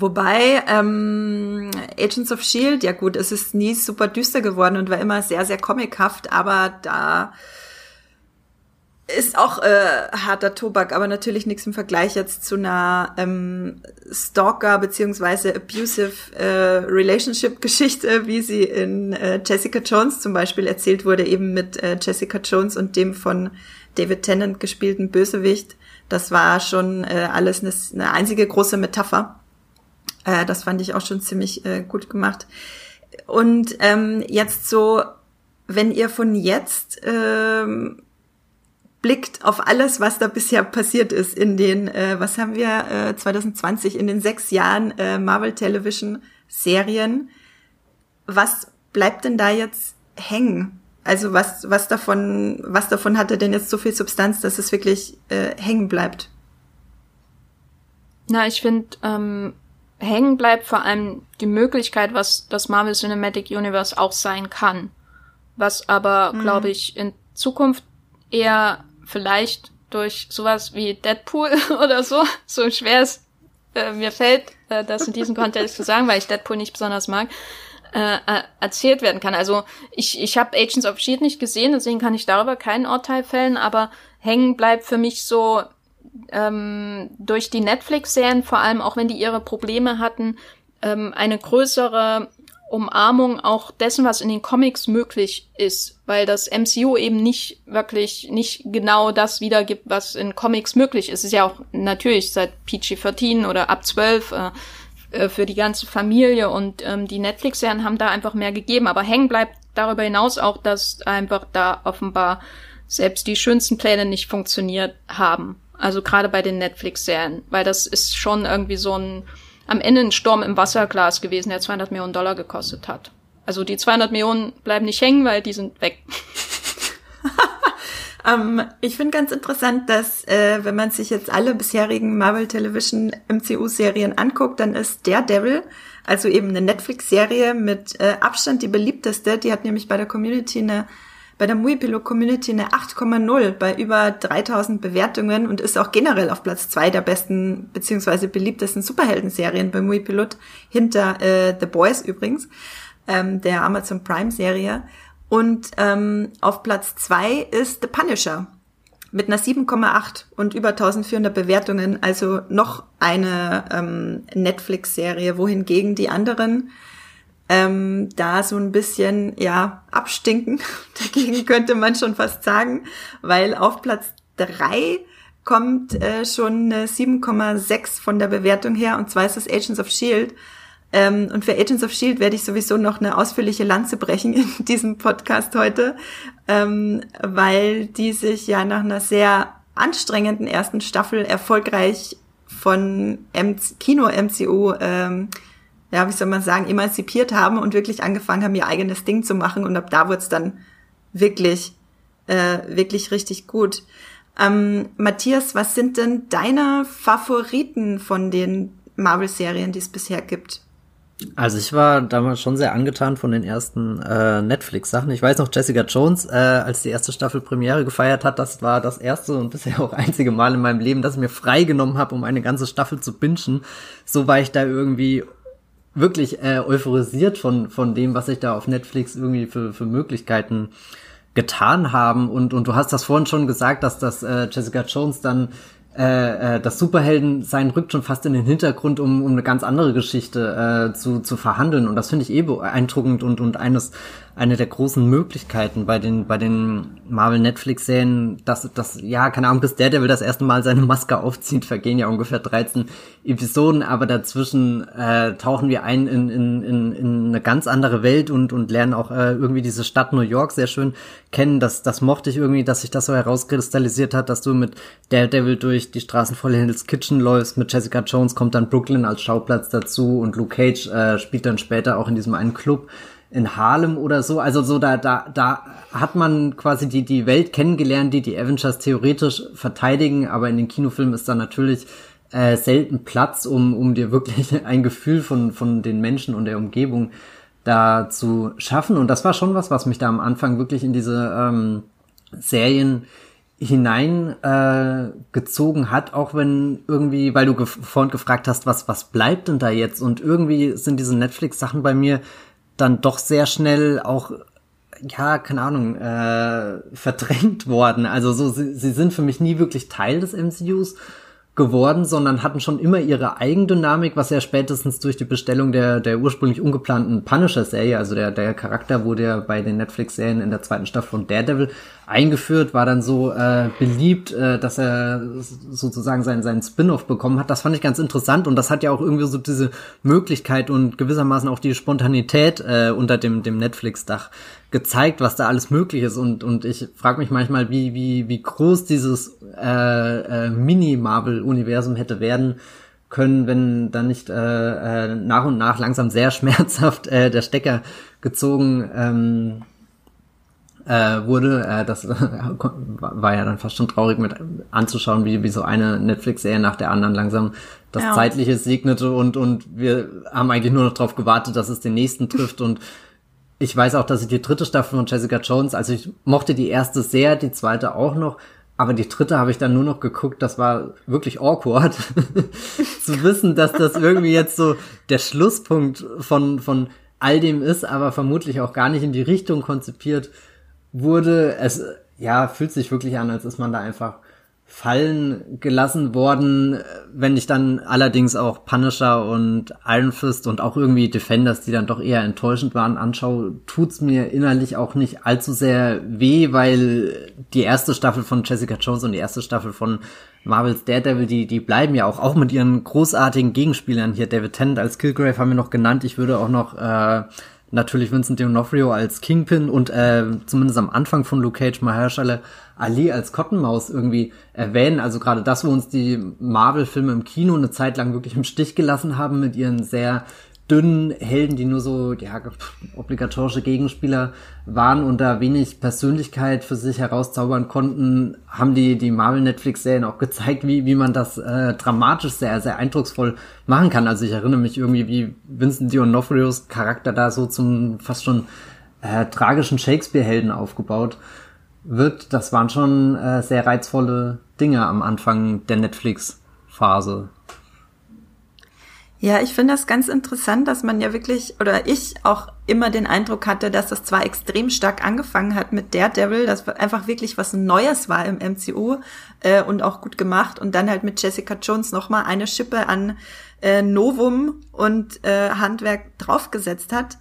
Wobei ähm, Agents of Shield, ja gut, es ist nie super düster geworden und war immer sehr, sehr comichaft, aber da ist auch äh, harter Tobak, aber natürlich nichts im Vergleich jetzt zu einer ähm, Stalker beziehungsweise abusive äh, Relationship-Geschichte, wie sie in äh, Jessica Jones zum Beispiel erzählt wurde, eben mit äh, Jessica Jones und dem von David Tennant gespielten Bösewicht. Das war schon äh, alles eine, eine einzige große Metapher äh, das fand ich auch schon ziemlich äh, gut gemacht. Und ähm, jetzt so, wenn ihr von jetzt ähm, blickt auf alles, was da bisher passiert ist in den, äh, was haben wir, äh, 2020, in den sechs Jahren äh, Marvel Television Serien, was bleibt denn da jetzt hängen? Also was, was davon, was davon hatte denn jetzt so viel Substanz, dass es wirklich äh, hängen bleibt? Na, ich finde, ähm, hängen bleibt vor allem die Möglichkeit, was das Marvel Cinematic Universe auch sein kann. Was aber, mhm. glaube ich, in Zukunft eher vielleicht durch sowas wie Deadpool oder so, so schwer es äh, mir fällt, äh, das in diesem Kontext zu sagen, weil ich Deadpool nicht besonders mag, äh, äh erzählt werden kann. Also ich, ich habe Agents of Shield nicht gesehen, deswegen kann ich darüber kein Urteil fällen, aber hängen bleibt für mich so ähm, durch die Netflix-Serien, vor allem auch wenn die ihre Probleme hatten, ähm, eine größere Umarmung auch dessen, was in den Comics möglich ist, weil das MCU eben nicht wirklich nicht genau das wiedergibt, was in Comics möglich ist. Es ist ja auch natürlich seit PG-13 oder ab 12 äh, äh, für die ganze Familie und ähm, die Netflix-Serien haben da einfach mehr gegeben, aber hängen bleibt darüber hinaus auch, dass einfach da offenbar selbst die schönsten Pläne nicht funktioniert haben. Also gerade bei den Netflix-Serien, weil das ist schon irgendwie so ein am Ende ein Sturm im Wasserglas gewesen, der 200 Millionen Dollar gekostet hat. Also die 200 Millionen bleiben nicht hängen, weil die sind weg. ähm, ich finde ganz interessant, dass äh, wenn man sich jetzt alle bisherigen Marvel Television MCU-Serien anguckt, dann ist Daredevil, also eben eine Netflix-Serie mit äh, Abstand die beliebteste. Die hat nämlich bei der Community eine bei der Muipilot Community eine 8,0 bei über 3000 Bewertungen und ist auch generell auf Platz zwei der besten beziehungsweise beliebtesten Superhelden-Serien bei Muipilot hinter äh, The Boys übrigens, ähm, der Amazon Prime Serie. Und ähm, auf Platz zwei ist The Punisher mit einer 7,8 und über 1400 Bewertungen, also noch eine ähm, Netflix-Serie, wohingegen die anderen ähm, da so ein bisschen, ja, abstinken. Dagegen könnte man schon fast sagen, weil auf Platz drei kommt äh, schon eine 7,6 von der Bewertung her und zwar ist es Agents of Shield. Ähm, und für Agents of Shield werde ich sowieso noch eine ausführliche Lanze brechen in diesem Podcast heute, ähm, weil die sich ja nach einer sehr anstrengenden ersten Staffel erfolgreich von M Kino MCU ähm, ja, wie soll man sagen, emanzipiert haben und wirklich angefangen haben, ihr eigenes Ding zu machen. Und ab da wurde es dann wirklich, äh, wirklich richtig gut. Ähm, Matthias, was sind denn deine Favoriten von den Marvel-Serien, die es bisher gibt? Also ich war damals schon sehr angetan von den ersten äh, Netflix-Sachen. Ich weiß noch, Jessica Jones, äh, als die erste Staffel Premiere gefeiert hat, das war das erste und bisher auch einzige Mal in meinem Leben, dass ich mir freigenommen habe, um eine ganze Staffel zu bingen. So war ich da irgendwie wirklich äh, euphorisiert von, von dem, was sich da auf Netflix irgendwie für, für Möglichkeiten getan haben. Und, und du hast das vorhin schon gesagt, dass das äh, Jessica Jones dann äh, äh, das Superhelden sein rückt schon fast in den Hintergrund, um, um eine ganz andere Geschichte äh, zu, zu verhandeln. Und das finde ich eh beeindruckend und, und eines eine der großen Möglichkeiten bei den, bei den Marvel Netflix Serien, dass, dass, ja, keine Ahnung, bis der Devil das erste Mal seine Maske aufzieht, vergehen ja ungefähr 13 Episoden, aber dazwischen äh, tauchen wir ein in, in, in, in eine ganz andere Welt und, und lernen auch äh, irgendwie diese Stadt New York sehr schön kennen. Das, das mochte ich irgendwie, dass sich das so herauskristallisiert hat, dass du mit Daredevil durch die Straßen voll Hell's Kitchen läufst, mit Jessica Jones kommt dann Brooklyn als Schauplatz dazu und Luke Cage äh, spielt dann später auch in diesem einen Club in Harlem oder so. Also so da da da hat man quasi die die Welt kennengelernt, die die Avengers theoretisch verteidigen, aber in den Kinofilmen ist da natürlich äh, selten Platz, um um dir wirklich ein Gefühl von von den Menschen und der Umgebung da zu schaffen. Und das war schon was, was mich da am Anfang wirklich in diese ähm, Serien hineingezogen äh, hat, auch wenn irgendwie, weil du gef vorhin gefragt hast, was was bleibt denn da jetzt? Und irgendwie sind diese Netflix-Sachen bei mir dann doch sehr schnell auch ja, keine Ahnung, äh, verdrängt worden. Also so, sie, sie sind für mich nie wirklich Teil des MCUs geworden, sondern hatten schon immer ihre Eigendynamik, was ja spätestens durch die Bestellung der, der ursprünglich ungeplanten Punisher-Serie, also der, der Charakter wurde ja bei den Netflix-Serien in der zweiten Staffel von Daredevil eingeführt, war dann so äh, beliebt, äh, dass er sozusagen seinen, seinen Spin-off bekommen hat. Das fand ich ganz interessant und das hat ja auch irgendwie so diese Möglichkeit und gewissermaßen auch die Spontanität äh, unter dem, dem Netflix-Dach gezeigt, was da alles möglich ist. Und, und ich frage mich manchmal, wie, wie, wie groß dieses äh, äh, Mini-Marvel-Universum hätte werden können, wenn dann nicht äh, äh, nach und nach langsam sehr schmerzhaft äh, der Stecker gezogen ähm, äh, wurde. Äh, das war ja dann fast schon traurig mit anzuschauen, wie, wie so eine Netflix-Serie nach der anderen langsam das ja. Zeitliche segnete und, und wir haben eigentlich nur noch darauf gewartet, dass es den nächsten trifft und ich weiß auch, dass ich die dritte Staffel von Jessica Jones, also ich mochte die erste sehr, die zweite auch noch, aber die dritte habe ich dann nur noch geguckt, das war wirklich awkward, zu wissen, dass das irgendwie jetzt so der Schlusspunkt von, von all dem ist, aber vermutlich auch gar nicht in die Richtung konzipiert wurde. Es, ja, fühlt sich wirklich an, als ist man da einfach fallen gelassen worden. Wenn ich dann allerdings auch Punisher und Iron Fist und auch irgendwie Defenders, die dann doch eher enttäuschend waren, anschaue, tut's mir innerlich auch nicht allzu sehr weh, weil die erste Staffel von Jessica Jones und die erste Staffel von Marvel's Daredevil, die, die bleiben ja auch, auch mit ihren großartigen Gegenspielern hier. David Tennant als Killgrave haben wir noch genannt. Ich würde auch noch äh, natürlich Vincent D'Onofrio als Kingpin und äh, zumindest am Anfang von Luke Cage Mahershala Ali als Cottonmaus irgendwie erwähnen. Also gerade das, wo uns die Marvel-Filme im Kino eine Zeit lang wirklich im Stich gelassen haben mit ihren sehr dünnen Helden, die nur so ja, obligatorische Gegenspieler waren und da wenig Persönlichkeit für sich herauszaubern konnten, haben die, die Marvel-Netflix-Serien auch gezeigt, wie, wie man das äh, dramatisch sehr, sehr eindrucksvoll machen kann. Also ich erinnere mich irgendwie, wie Vincent D'Onofrios Charakter da so zum fast schon äh, tragischen Shakespeare-Helden aufgebaut wird. Das waren schon äh, sehr reizvolle Dinge am Anfang der Netflix-Phase. Ja, ich finde das ganz interessant, dass man ja wirklich, oder ich auch immer den Eindruck hatte, dass das zwar extrem stark angefangen hat mit Daredevil, das einfach wirklich was Neues war im MCU äh, und auch gut gemacht und dann halt mit Jessica Jones nochmal eine Schippe an äh, Novum und äh, Handwerk draufgesetzt hat.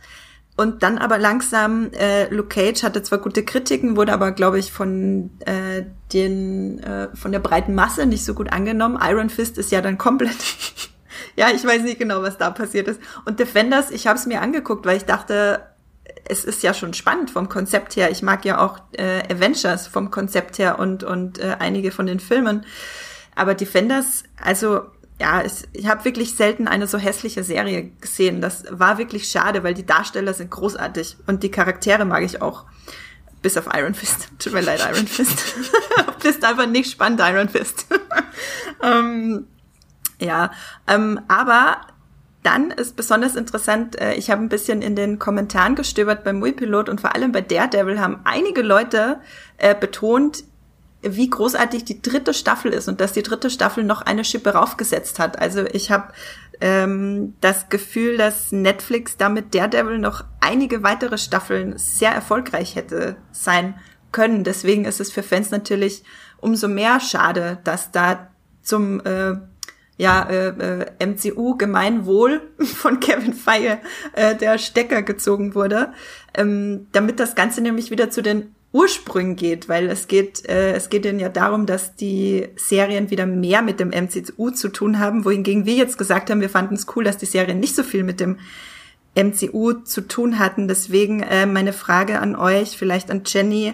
Und dann aber langsam, äh, Luke Cage hatte zwar gute Kritiken, wurde aber, glaube ich, von äh, den äh, von der breiten Masse nicht so gut angenommen. Iron Fist ist ja dann komplett ja, ich weiß nicht genau, was da passiert ist. Und Defenders, ich habe es mir angeguckt, weil ich dachte, es ist ja schon spannend vom Konzept her. Ich mag ja auch äh, Avengers vom Konzept her und, und äh, einige von den Filmen. Aber Defenders, also ja, es, ich habe wirklich selten eine so hässliche Serie gesehen. Das war wirklich schade, weil die Darsteller sind großartig und die Charaktere mag ich auch. Bis auf Iron Fist. Tut mir leid, Iron Fist. Bist einfach nicht spannend, Iron Fist. ähm, ja, ähm, aber dann ist besonders interessant, äh, ich habe ein bisschen in den Kommentaren gestöbert beim Muipilot und vor allem bei Daredevil haben einige Leute äh, betont, wie großartig die dritte Staffel ist und dass die dritte Staffel noch eine Schippe raufgesetzt hat. Also ich habe ähm, das Gefühl, dass Netflix damit Daredevil noch einige weitere Staffeln sehr erfolgreich hätte sein können. Deswegen ist es für Fans natürlich umso mehr schade, dass da zum äh, ja, äh, äh, MCU Gemeinwohl von Kevin Feige äh, der Stecker gezogen wurde, ähm, damit das Ganze nämlich wieder zu den Ursprüngen geht, weil es geht, äh, es geht ihnen ja darum, dass die Serien wieder mehr mit dem MCU zu tun haben, wohingegen wir jetzt gesagt haben, wir fanden es cool, dass die Serien nicht so viel mit dem MCU zu tun hatten. Deswegen äh, meine Frage an euch, vielleicht an Jenny,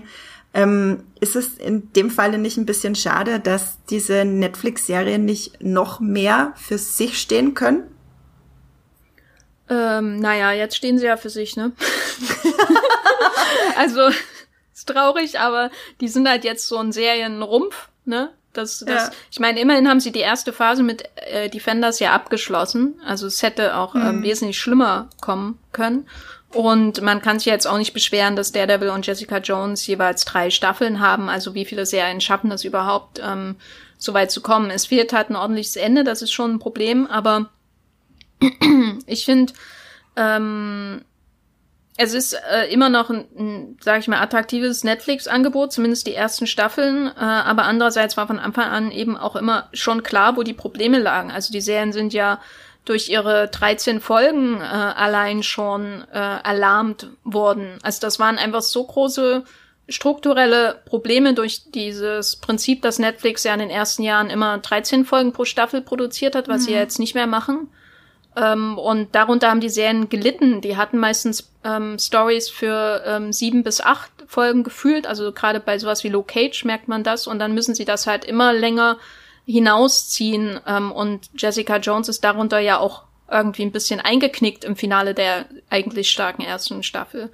ähm, ist es in dem Falle nicht ein bisschen schade, dass diese Netflix-Serien nicht noch mehr für sich stehen können? Ähm, naja, jetzt stehen sie ja für sich, ne? also ist traurig, aber die sind halt jetzt so ein Serienrumpf, ne? Das, das, ja. Ich meine, immerhin haben sie die erste Phase mit äh, Defenders ja abgeschlossen. Also es hätte auch ähm, mhm. wesentlich schlimmer kommen können. Und man kann sich jetzt auch nicht beschweren, dass Daredevil und Jessica Jones jeweils drei Staffeln haben. Also wie viele Serien schaffen das überhaupt, ähm, so weit zu kommen? Es fehlt halt ein ordentliches Ende, das ist schon ein Problem. Aber ich finde, ähm, es ist äh, immer noch ein, ein sage ich mal, attraktives Netflix-Angebot, zumindest die ersten Staffeln. Äh, aber andererseits war von Anfang an eben auch immer schon klar, wo die Probleme lagen. Also die Serien sind ja durch ihre 13 Folgen äh, allein schon äh, alarmt worden. Also das waren einfach so große strukturelle Probleme durch dieses Prinzip, dass Netflix ja in den ersten Jahren immer 13 Folgen pro Staffel produziert hat, was mhm. sie ja jetzt nicht mehr machen. Ähm, und darunter haben die Serien gelitten. Die hatten meistens ähm, Stories für ähm, sieben bis acht Folgen gefühlt. Also gerade bei sowas wie Low Cage merkt man das. Und dann müssen sie das halt immer länger hinausziehen. Ähm, und Jessica Jones ist darunter ja auch irgendwie ein bisschen eingeknickt im Finale der eigentlich starken ersten Staffel.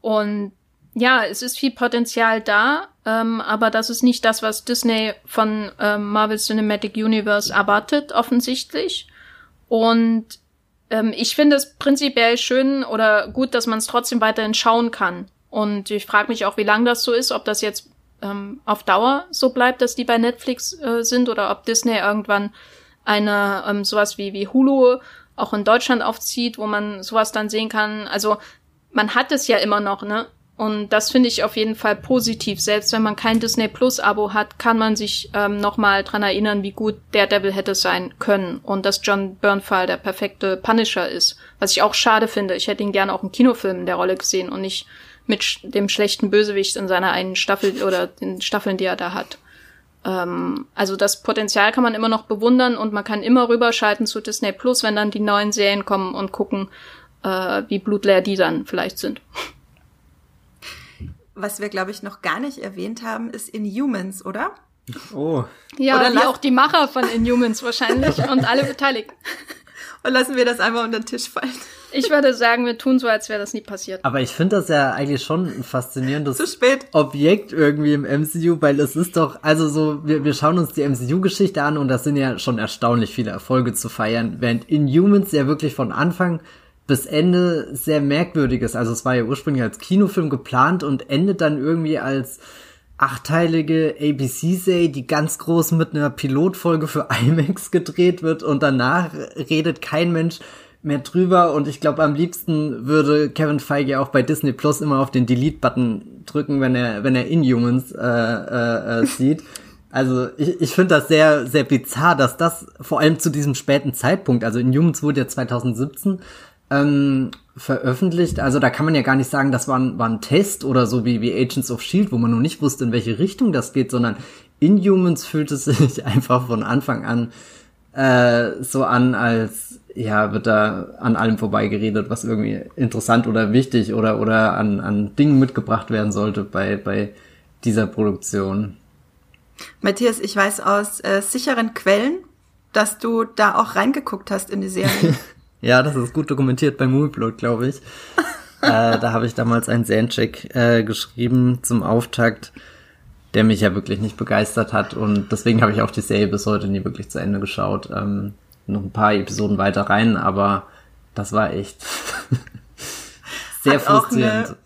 Und ja, es ist viel Potenzial da, ähm, aber das ist nicht das, was Disney von ähm, Marvel Cinematic Universe erwartet, offensichtlich. Und ähm, ich finde es prinzipiell schön oder gut, dass man es trotzdem weiterhin schauen kann. Und ich frage mich auch, wie lang das so ist, ob das jetzt ähm, auf Dauer so bleibt, dass die bei Netflix äh, sind oder ob Disney irgendwann eine ähm, sowas wie, wie Hulu auch in Deutschland aufzieht, wo man sowas dann sehen kann. Also man hat es ja immer noch, ne? Und das finde ich auf jeden Fall positiv. Selbst wenn man kein Disney Plus Abo hat, kann man sich ähm, nochmal dran erinnern, wie gut der Devil hätte sein können und dass John Bernfall der perfekte Punisher ist. Was ich auch schade finde. Ich hätte ihn gerne auch im Kinofilm in der Rolle gesehen und nicht mit dem schlechten Bösewicht in seiner einen Staffel oder den Staffeln, die er da hat. Ähm, also das Potenzial kann man immer noch bewundern und man kann immer rüberschalten zu Disney Plus, wenn dann die neuen Serien kommen und gucken, äh, wie blutleer die dann vielleicht sind. Was wir, glaube ich, noch gar nicht erwähnt haben, ist Inhumans, oder? Oh. Ja, oder wie auch die Macher von Inhumans wahrscheinlich und alle Beteiligten. Und lassen wir das einfach unter den Tisch fallen. Ich würde sagen, wir tun so, als wäre das nie passiert. Aber ich finde das ja eigentlich schon ein faszinierendes Objekt irgendwie im MCU, weil es ist doch, also so, wir, wir schauen uns die MCU-Geschichte an und das sind ja schon erstaunlich viele Erfolge zu feiern, während Inhumans ja wirklich von Anfang bis Ende sehr merkwürdig ist. Also es war ja ursprünglich als Kinofilm geplant und endet dann irgendwie als achtteilige ABC-Serie, die ganz groß mit einer Pilotfolge für IMAX gedreht wird und danach redet kein Mensch mehr drüber und ich glaube am liebsten würde Kevin Feige auch bei Disney Plus immer auf den Delete-Button drücken, wenn er wenn er Inhumans äh, äh, äh, sieht. Also ich, ich finde das sehr sehr bizarr, dass das vor allem zu diesem späten Zeitpunkt, also Inhumans wurde ja 2017 ähm, veröffentlicht. Also da kann man ja gar nicht sagen, das war ein, war ein Test oder so wie, wie Agents of Shield, wo man noch nicht wusste, in welche Richtung das geht, sondern Inhumans fühlt es sich einfach von Anfang an äh, so an, als ja, wird da an allem vorbeigeredet, was irgendwie interessant oder wichtig oder, oder an, an Dingen mitgebracht werden sollte bei, bei dieser Produktion. Matthias, ich weiß aus äh, sicheren Quellen, dass du da auch reingeguckt hast in die Serie. ja, das ist gut dokumentiert bei Movieplot, glaube ich. äh, da habe ich damals einen Sandcheck äh, geschrieben zum Auftakt, der mich ja wirklich nicht begeistert hat und deswegen habe ich auch die Serie bis heute nie wirklich zu Ende geschaut. Ähm, noch ein paar Episoden weiter rein, aber das war echt sehr hat frustrierend. Eine,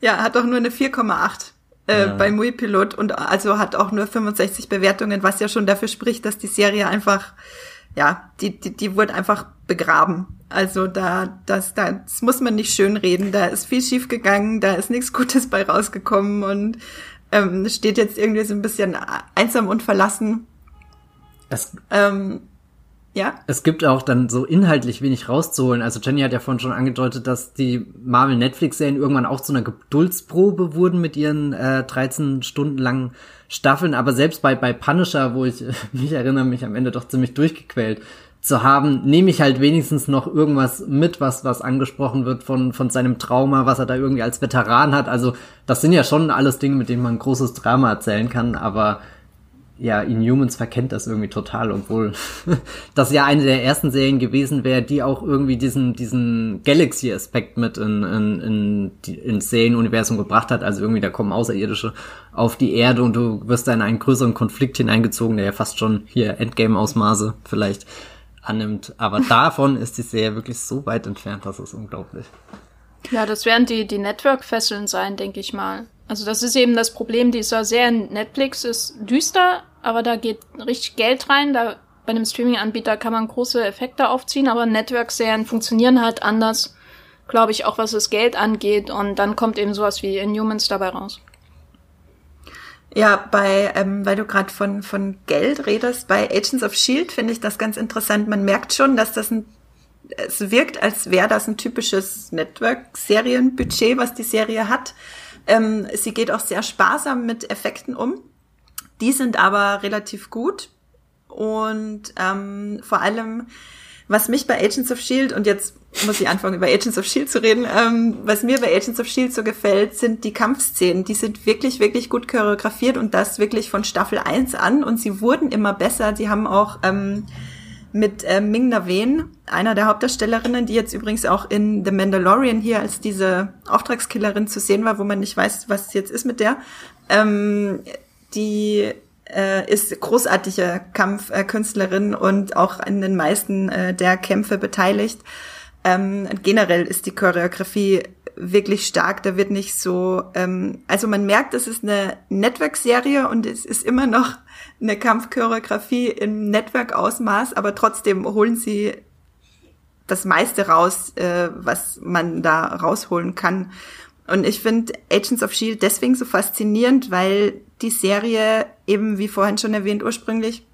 ja, hat auch nur eine 4,8 äh, ja. bei Mui Pilot und also hat auch nur 65 Bewertungen, was ja schon dafür spricht, dass die Serie einfach, ja, die, die, die wurde einfach begraben. Also da, das, das muss man nicht schön reden. Da ist viel schief gegangen, da ist nichts Gutes bei rausgekommen und ähm, steht jetzt irgendwie so ein bisschen einsam und verlassen. Das, ähm, ja. Es gibt auch dann so inhaltlich wenig rauszuholen. Also Jenny hat ja vorhin schon angedeutet, dass die Marvel Netflix-Serien irgendwann auch zu einer Geduldsprobe wurden mit ihren äh, 13 Stunden langen Staffeln. Aber selbst bei, bei Punisher, wo ich mich erinnere, mich am Ende doch ziemlich durchgequält zu haben, nehme ich halt wenigstens noch irgendwas mit, was, was angesprochen wird von, von seinem Trauma, was er da irgendwie als Veteran hat. Also das sind ja schon alles Dinge, mit denen man ein großes Drama erzählen kann, aber ja, Inhumans verkennt das irgendwie total, obwohl das ja eine der ersten Serien gewesen wäre, die auch irgendwie diesen, diesen Galaxy-Aspekt mit in, in, in, die, ins Serienuniversum gebracht hat. Also irgendwie, da kommen Außerirdische auf die Erde und du wirst da in einen größeren Konflikt hineingezogen, der ja fast schon hier Endgame-Ausmaße vielleicht annimmt. Aber davon ist die Serie wirklich so weit entfernt, das ist unglaublich. Ja, das werden die, die Network-Fesseln sein, denke ich mal. Also das ist eben das Problem dieser Serien. Netflix ist düster, aber da geht richtig Geld rein. Da bei einem Streaming-Anbieter kann man große Effekte aufziehen, aber Network-Serien funktionieren halt anders, glaube ich, auch was das Geld angeht. Und dann kommt eben sowas wie Inhumans dabei raus. Ja, bei, ähm, weil du gerade von, von Geld redest, bei Agents of Shield finde ich das ganz interessant. Man merkt schon, dass das ein, es wirkt, als wäre das ein typisches Network-Serienbudget, was die Serie hat. Ähm, sie geht auch sehr sparsam mit Effekten um. Die sind aber relativ gut. Und ähm, vor allem, was mich bei Agents of Shield, und jetzt muss ich anfangen, über Agents of Shield zu reden, ähm, was mir bei Agents of Shield so gefällt, sind die Kampfszenen. Die sind wirklich, wirklich gut choreografiert und das wirklich von Staffel 1 an. Und sie wurden immer besser. Sie haben auch ähm, mit äh, Ming Na Wen, einer der Hauptdarstellerinnen, die jetzt übrigens auch in The Mandalorian hier als diese Auftragskillerin zu sehen war, wo man nicht weiß, was jetzt ist mit der. Ähm, die äh, ist großartige Kampfkünstlerin und auch in den meisten äh, der Kämpfe beteiligt. Ähm, generell ist die Choreografie wirklich stark. Da wird nicht so, ähm, also man merkt, es ist eine Network-Serie und es ist immer noch eine Kampfchoreografie im Network-Ausmaß, aber trotzdem holen sie das meiste raus, äh, was man da rausholen kann. Und ich finde Agents of Shield deswegen so faszinierend, weil die Serie eben, wie vorhin schon erwähnt, ursprünglich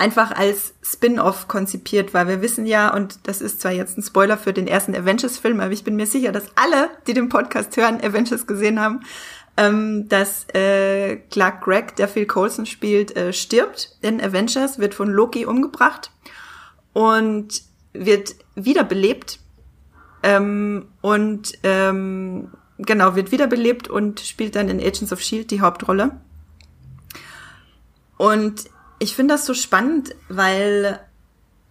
einfach als Spin-off konzipiert war. Wir wissen ja, und das ist zwar jetzt ein Spoiler für den ersten Avengers-Film, aber ich bin mir sicher, dass alle, die den Podcast hören, Avengers gesehen haben, ähm, dass äh, Clark Gregg, der Phil Coulson spielt, äh, stirbt in Avengers, wird von Loki umgebracht und wird wiederbelebt ähm, und ähm, genau, wird wiederbelebt und spielt dann in Agents of Shield die Hauptrolle. Und ich finde das so spannend, weil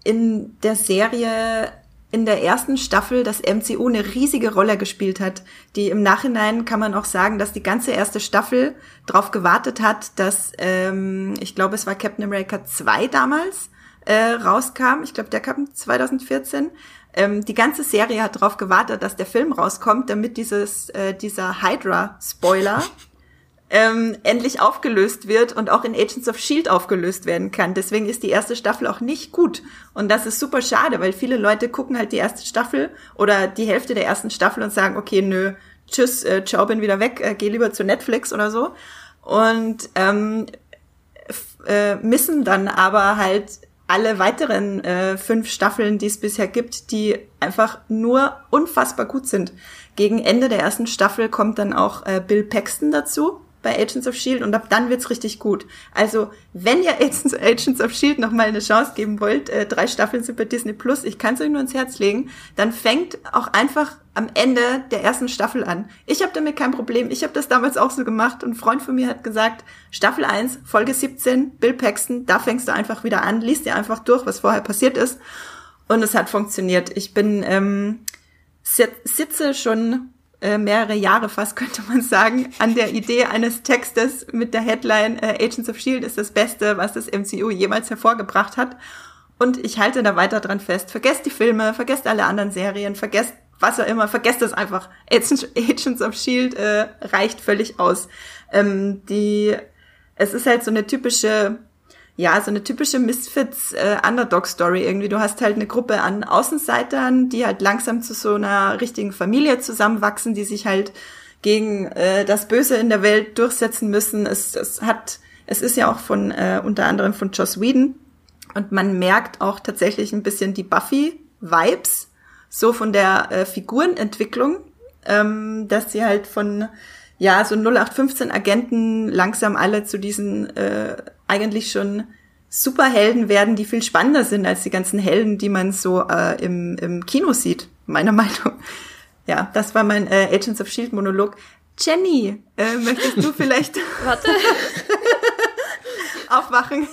in der Serie in der ersten Staffel das MCU eine riesige Rolle gespielt hat. Die im Nachhinein kann man auch sagen, dass die ganze erste Staffel darauf gewartet hat, dass, ähm, ich glaube, es war Captain America 2 damals, äh, rauskam. Ich glaube, der kam 2014. Ähm, die ganze Serie hat darauf gewartet, dass der Film rauskommt, damit dieses, äh, dieser Hydra-Spoiler ähm, endlich aufgelöst wird und auch in Agents of Shield aufgelöst werden kann. Deswegen ist die erste Staffel auch nicht gut. Und das ist super schade, weil viele Leute gucken halt die erste Staffel oder die Hälfte der ersten Staffel und sagen, okay, nö, tschüss, äh, ciao, bin wieder weg, äh, geh lieber zu Netflix oder so. Und ähm, äh, missen dann aber halt alle weiteren äh, fünf Staffeln, die es bisher gibt, die einfach nur unfassbar gut sind. Gegen Ende der ersten Staffel kommt dann auch äh, Bill Paxton dazu, bei Agents of Shield und ab dann wird's richtig gut. Also, wenn ihr Agents, Agents of Shield noch mal eine Chance geben wollt, äh, drei Staffeln sind bei Disney Plus, ich kann es euch nur ins Herz legen, dann fängt auch einfach am Ende der ersten Staffel an. Ich habe damit kein Problem. Ich habe das damals auch so gemacht und ein Freund von mir hat gesagt, Staffel 1, Folge 17, Bill Paxton, da fängst du einfach wieder an, liest dir einfach durch, was vorher passiert ist. Und es hat funktioniert. Ich bin ähm, sitze schon äh, mehrere Jahre fast, könnte man sagen, an der Idee eines Textes mit der Headline äh, Agents of Shield ist das Beste, was das MCU jemals hervorgebracht hat. Und ich halte da weiter dran fest. Vergesst die Filme, vergesst alle anderen Serien, vergesst was auch immer, vergesst es einfach. Agents of Shield äh, reicht völlig aus. Ähm, die, es ist halt so eine typische ja, so eine typische Misfits äh, irgendwie. Du hast halt eine Gruppe an Außenseitern, die halt langsam zu so einer richtigen Familie zusammenwachsen, die sich halt gegen äh, das Böse in der Welt durchsetzen müssen. Es, es hat, es ist ja auch von äh, unter anderem von Joss Whedon und man merkt auch tatsächlich ein bisschen die Buffy Vibes so von der äh, Figurenentwicklung, ähm, dass sie halt von ja, so 0815 Agenten langsam alle zu diesen äh, eigentlich schon Superhelden werden, die viel spannender sind als die ganzen Helden, die man so äh, im, im Kino sieht, meiner Meinung. Ja, das war mein äh, Agents of Shield Monolog. Jenny, äh, möchtest du vielleicht Warte. aufwachen?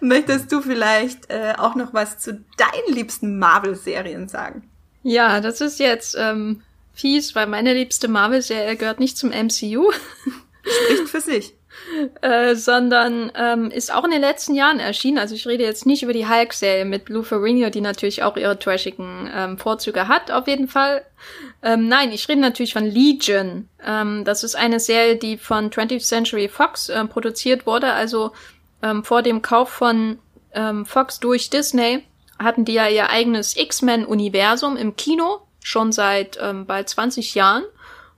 möchtest du vielleicht äh, auch noch was zu deinen liebsten Marvel-Serien sagen? Ja, das ist jetzt ähm, fies, weil meine liebste Marvel-Serie gehört nicht zum MCU. Spricht für sich. Äh, sondern ähm, ist auch in den letzten Jahren erschienen. Also ich rede jetzt nicht über die Hulk-Serie mit Blue Ferrigno, die natürlich auch ihre trashigen ähm, Vorzüge hat, auf jeden Fall. Ähm, nein, ich rede natürlich von Legion. Ähm, das ist eine Serie, die von 20th Century Fox äh, produziert wurde. Also ähm, vor dem Kauf von ähm, Fox durch Disney hatten die ja ihr eigenes X-Men-Universum im Kino schon seit ähm, bald 20 Jahren.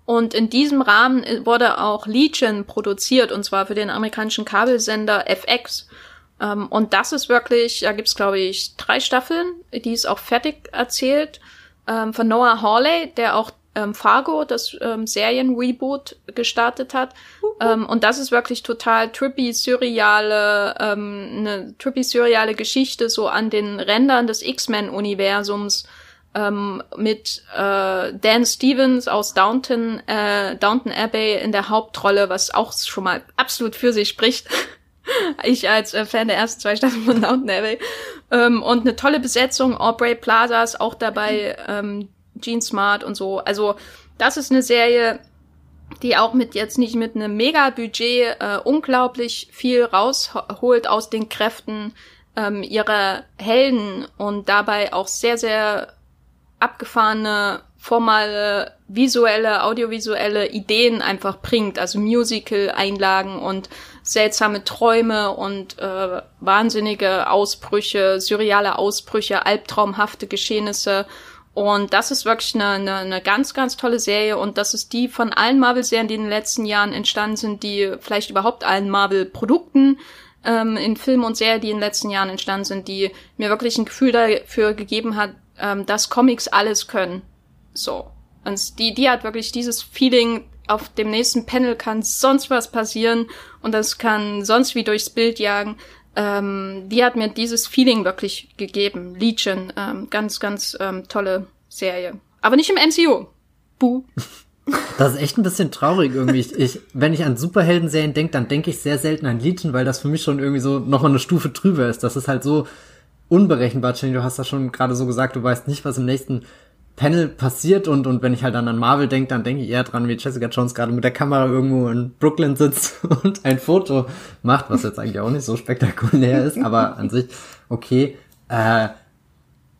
Und in diesem Rahmen äh, wurde auch Legion produziert, und zwar für den amerikanischen Kabelsender FX. Ähm, und das ist wirklich, da gibt's glaube ich drei Staffeln, die ist auch fertig erzählt, ähm, von Noah Hawley, der auch ähm, Fargo, das ähm, Serien-Reboot, gestartet hat. Ähm, und das ist wirklich total trippy, surreale, ähm, eine trippy, surreale Geschichte, so an den Rändern des X-Men-Universums ähm, mit äh, Dan Stevens aus Downton, äh, Downton Abbey in der Hauptrolle, was auch schon mal absolut für sich spricht. ich als äh, Fan der ersten zwei Staffeln von Downton Abbey. Ähm, und eine tolle Besetzung, Aubrey Plaza ist auch dabei, ähm, Gene Smart und so. Also das ist eine Serie, die auch mit jetzt nicht mit einem Mega-Budget äh, unglaublich viel rausholt aus den Kräften ähm, ihrer Helden und dabei auch sehr, sehr abgefahrene, formale, visuelle, audiovisuelle Ideen einfach bringt, also Musical-Einlagen und seltsame Träume und äh, wahnsinnige Ausbrüche, surreale Ausbrüche, albtraumhafte Geschehnisse. Und das ist wirklich eine, eine, eine ganz, ganz tolle Serie. Und das ist die von allen Marvel-Serien, die in den letzten Jahren entstanden sind, die vielleicht überhaupt allen Marvel-Produkten ähm, in Filmen und Serien, die in den letzten Jahren entstanden sind, die mir wirklich ein Gefühl dafür gegeben hat, ähm, dass Comics alles können. So. Und die, die hat wirklich dieses Feeling, auf dem nächsten Panel kann sonst was passieren und das kann sonst wie durchs Bild jagen. Ähm, die hat mir dieses Feeling wirklich gegeben. Legion, ähm, ganz, ganz ähm, tolle Serie. Aber nicht im MCU. Buh. Das ist echt ein bisschen traurig irgendwie. Ich, ich wenn ich an Superhelden-Serien denke, dann denke ich sehr selten an Legion, weil das für mich schon irgendwie so noch eine Stufe drüber ist. Das ist halt so unberechenbar, Jenny. Du hast das schon gerade so gesagt, du weißt nicht, was im nächsten Panel passiert und, und wenn ich halt dann an Marvel denke, dann denke ich eher dran, wie Jessica Jones gerade mit der Kamera irgendwo in Brooklyn sitzt und ein Foto macht, was jetzt eigentlich auch nicht so spektakulär ist, aber an sich okay. Äh,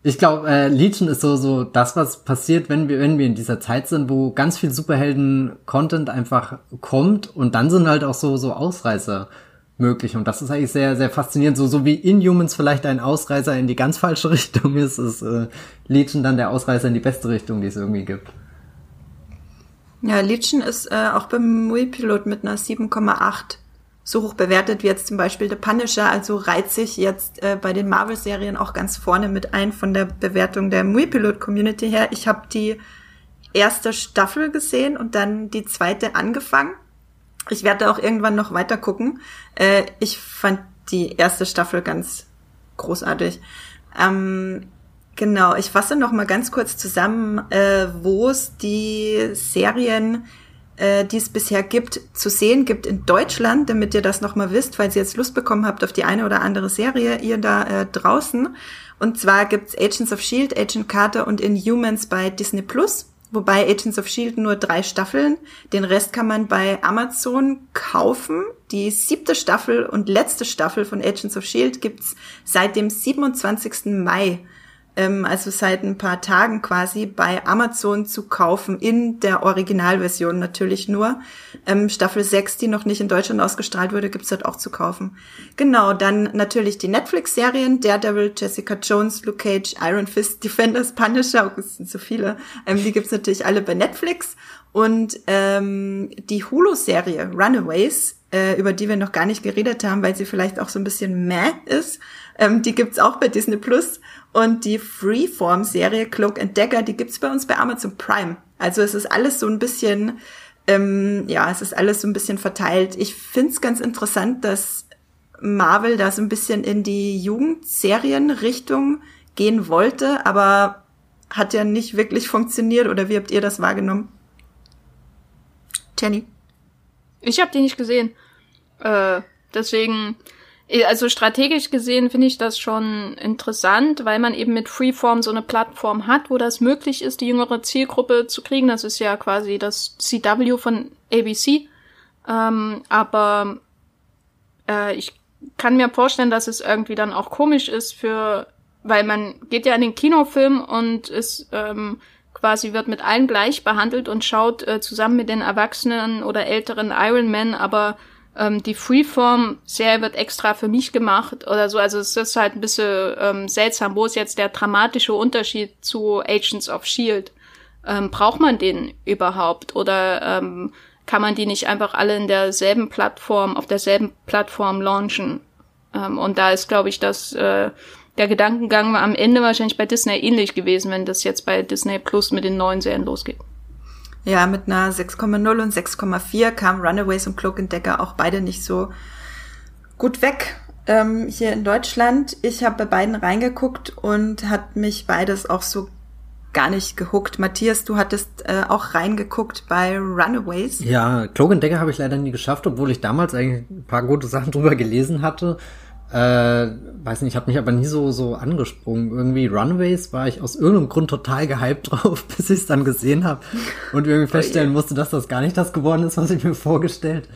ich glaube, äh, Legion ist so so das, was passiert, wenn wir wenn wir in dieser Zeit sind, wo ganz viel Superhelden-Content einfach kommt und dann sind halt auch so so Ausreißer möglich. Und das ist eigentlich sehr, sehr faszinierend. So, so wie Inhumans vielleicht ein Ausreißer in die ganz falsche Richtung ist, ist äh, Legion dann der Ausreißer in die beste Richtung, die es irgendwie gibt. Ja, Legion ist äh, auch beim Muipilot mit einer 7,8 so hoch bewertet wie jetzt zum Beispiel The Punisher, also reiht sich jetzt äh, bei den Marvel-Serien auch ganz vorne mit ein von der Bewertung der Muipilot-Community her. Ich habe die erste Staffel gesehen und dann die zweite angefangen. Ich werde auch irgendwann noch weiter gucken. Äh, ich fand die erste Staffel ganz großartig. Ähm, genau, ich fasse noch mal ganz kurz zusammen, äh, wo es die Serien, äh, die es bisher gibt, zu sehen gibt in Deutschland, damit ihr das noch mal wisst, falls ihr jetzt Lust bekommen habt auf die eine oder andere Serie, ihr da äh, draußen. Und zwar gibt's Agents of Shield, Agent Carter und Inhumans bei Disney Plus. Wobei Agents of Shield nur drei Staffeln. Den Rest kann man bei Amazon kaufen. Die siebte Staffel und letzte Staffel von Agents of Shield gibt's seit dem 27. Mai ähm, also seit ein paar Tagen quasi bei Amazon zu kaufen, in der Originalversion natürlich nur. Ähm, Staffel 6, die noch nicht in Deutschland ausgestrahlt wurde, gibt's dort auch zu kaufen. Genau, dann natürlich die Netflix-Serien, Daredevil, Jessica Jones, Luke Cage, Iron Fist, Defenders, Punisher, oh, es sind so viele. Ähm, die gibt's natürlich alle bei Netflix. Und ähm, die Hulu-Serie Runaways, äh, über die wir noch gar nicht geredet haben, weil sie vielleicht auch so ein bisschen meh ist, ähm, die gibt's auch bei Disney Plus. Und die Freeform-Serie Cloak and Dagger, die gibt's bei uns bei Amazon Prime. Also es ist alles so ein bisschen, ähm, ja, es ist alles so ein bisschen verteilt. Ich find's ganz interessant, dass Marvel da so ein bisschen in die Jugendserienrichtung gehen wollte, aber hat ja nicht wirklich funktioniert. Oder wie habt ihr das wahrgenommen? Jenny? Ich habe die nicht gesehen. Äh, deswegen äh, also strategisch gesehen finde ich das schon interessant, weil man eben mit Freeform so eine Plattform hat, wo das möglich ist, die jüngere Zielgruppe zu kriegen. Das ist ja quasi das CW von ABC. Ähm, aber äh, ich kann mir vorstellen, dass es irgendwie dann auch komisch ist für, weil man geht ja in den Kinofilm und es ähm, quasi wird mit allen gleich behandelt und schaut äh, zusammen mit den Erwachsenen oder älteren Iron Man, aber ähm, die Freeform-Serie wird extra für mich gemacht oder so. Also es ist halt ein bisschen ähm, seltsam. Wo ist jetzt der dramatische Unterschied zu Agents of Shield? Ähm, braucht man den überhaupt? Oder ähm, kann man die nicht einfach alle in derselben Plattform, auf derselben Plattform launchen? Ähm, und da ist, glaube ich, das äh, der Gedankengang war am Ende wahrscheinlich bei Disney ähnlich gewesen, wenn das jetzt bei Disney Plus mit den neuen Serien losgeht. Ja, mit einer 6,0 und 6,4 kamen Runaways und Cloak Decker auch beide nicht so gut weg ähm, hier in Deutschland. Ich habe bei beiden reingeguckt und hat mich beides auch so gar nicht gehuckt. Matthias, du hattest äh, auch reingeguckt bei Runaways. Ja, Cloak Decker habe ich leider nie geschafft, obwohl ich damals eigentlich ein paar gute Sachen drüber gelesen hatte. Äh, weiß nicht, hat mich aber nie so so angesprungen. Irgendwie Runaways war ich aus irgendeinem Grund total gehypt drauf, bis ich es dann gesehen habe und irgendwie feststellen musste, dass das gar nicht das geworden ist, was ich mir vorgestellt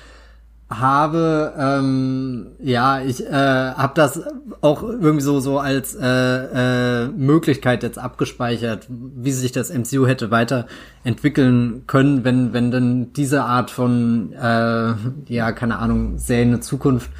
habe. Ähm, ja, ich äh, habe das auch irgendwie so so als äh, äh, Möglichkeit jetzt abgespeichert, wie sich das MCU hätte weiterentwickeln können, wenn wenn denn diese Art von äh, ja keine Ahnung Serien eine Zukunft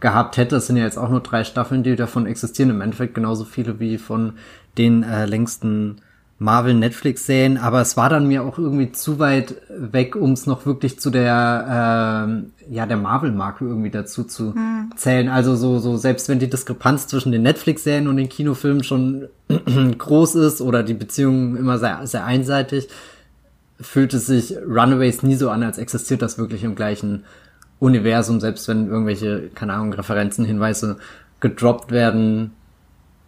gehabt hätte. Es sind ja jetzt auch nur drei Staffeln, die davon existieren. Im Endeffekt genauso viele wie von den äh, längsten Marvel-Netflix-Serien. Aber es war dann mir auch irgendwie zu weit weg, um es noch wirklich zu der, äh, ja, der Marvel-Marke irgendwie dazu zu hm. zählen. Also so, so, selbst wenn die Diskrepanz zwischen den Netflix-Serien und den Kinofilmen schon groß ist oder die Beziehung immer sehr, sehr einseitig, fühlt es sich Runaways nie so an, als existiert das wirklich im gleichen Universum, selbst wenn irgendwelche, keine Ahnung, Referenzen, Hinweise gedroppt werden.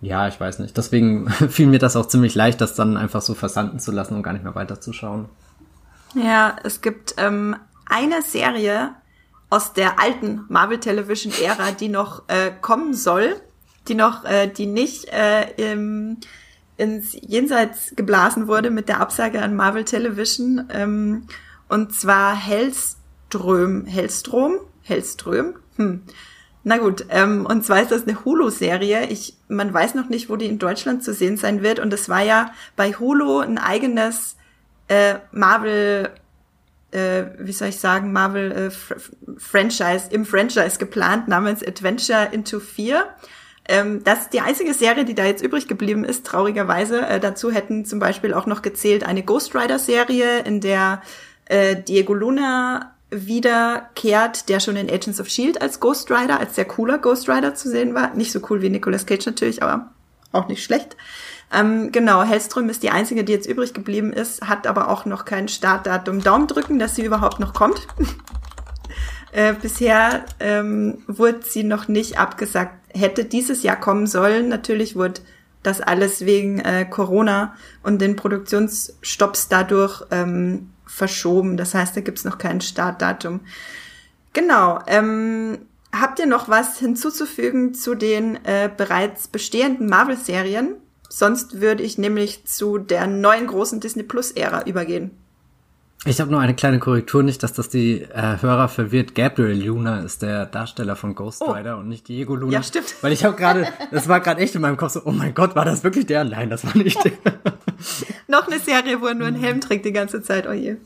Ja, ich weiß nicht. Deswegen fiel mir das auch ziemlich leicht, das dann einfach so versanden zu lassen und gar nicht mehr weiterzuschauen. Ja, es gibt ähm, eine Serie aus der alten Marvel Television Ära, die noch äh, kommen soll, die noch, äh, die nicht äh, im, ins Jenseits geblasen wurde mit der Absage an Marvel Television. Ähm, und zwar Hells Hellström, Hellstrom, Hellström, hm. Na gut, ähm, und zwar ist das eine Hulu-Serie. Ich, man weiß noch nicht, wo die in Deutschland zu sehen sein wird. Und es war ja bei Hulu ein eigenes äh, Marvel, äh, wie soll ich sagen, Marvel äh, Franchise, im Franchise geplant, namens Adventure into Fear. Ähm, das ist die einzige Serie, die da jetzt übrig geblieben ist, traurigerweise. Äh, dazu hätten zum Beispiel auch noch gezählt eine Ghost Rider-Serie, in der äh, Diego Luna wiederkehrt, der schon in Agents of Shield als Ghost Rider, als sehr cooler Ghost Rider zu sehen war. Nicht so cool wie Nicolas Cage natürlich, aber auch nicht schlecht. Ähm, genau, Hellström ist die einzige, die jetzt übrig geblieben ist, hat aber auch noch kein Startdatum. Daumen drücken, dass sie überhaupt noch kommt. äh, bisher ähm, wurde sie noch nicht abgesagt. Hätte dieses Jahr kommen sollen. Natürlich wurde das alles wegen äh, Corona und den Produktionsstopps dadurch ähm, verschoben. Das heißt, da gibt's noch kein Startdatum. Genau. Ähm, habt ihr noch was hinzuzufügen zu den äh, bereits bestehenden Marvel-Serien? Sonst würde ich nämlich zu der neuen großen Disney Plus-Ära übergehen. Ich habe nur eine kleine Korrektur, nicht, dass das die äh, Hörer verwirrt. Gabriel Luna ist der Darsteller von Ghost oh. Rider und nicht Diego Luna. Ja, stimmt. Weil ich habe gerade, das war gerade echt in meinem Kopf so, oh mein Gott, war das wirklich der? Nein, das war nicht der. Noch eine Serie, wo er nur einen Helm trägt die ganze Zeit, oh je.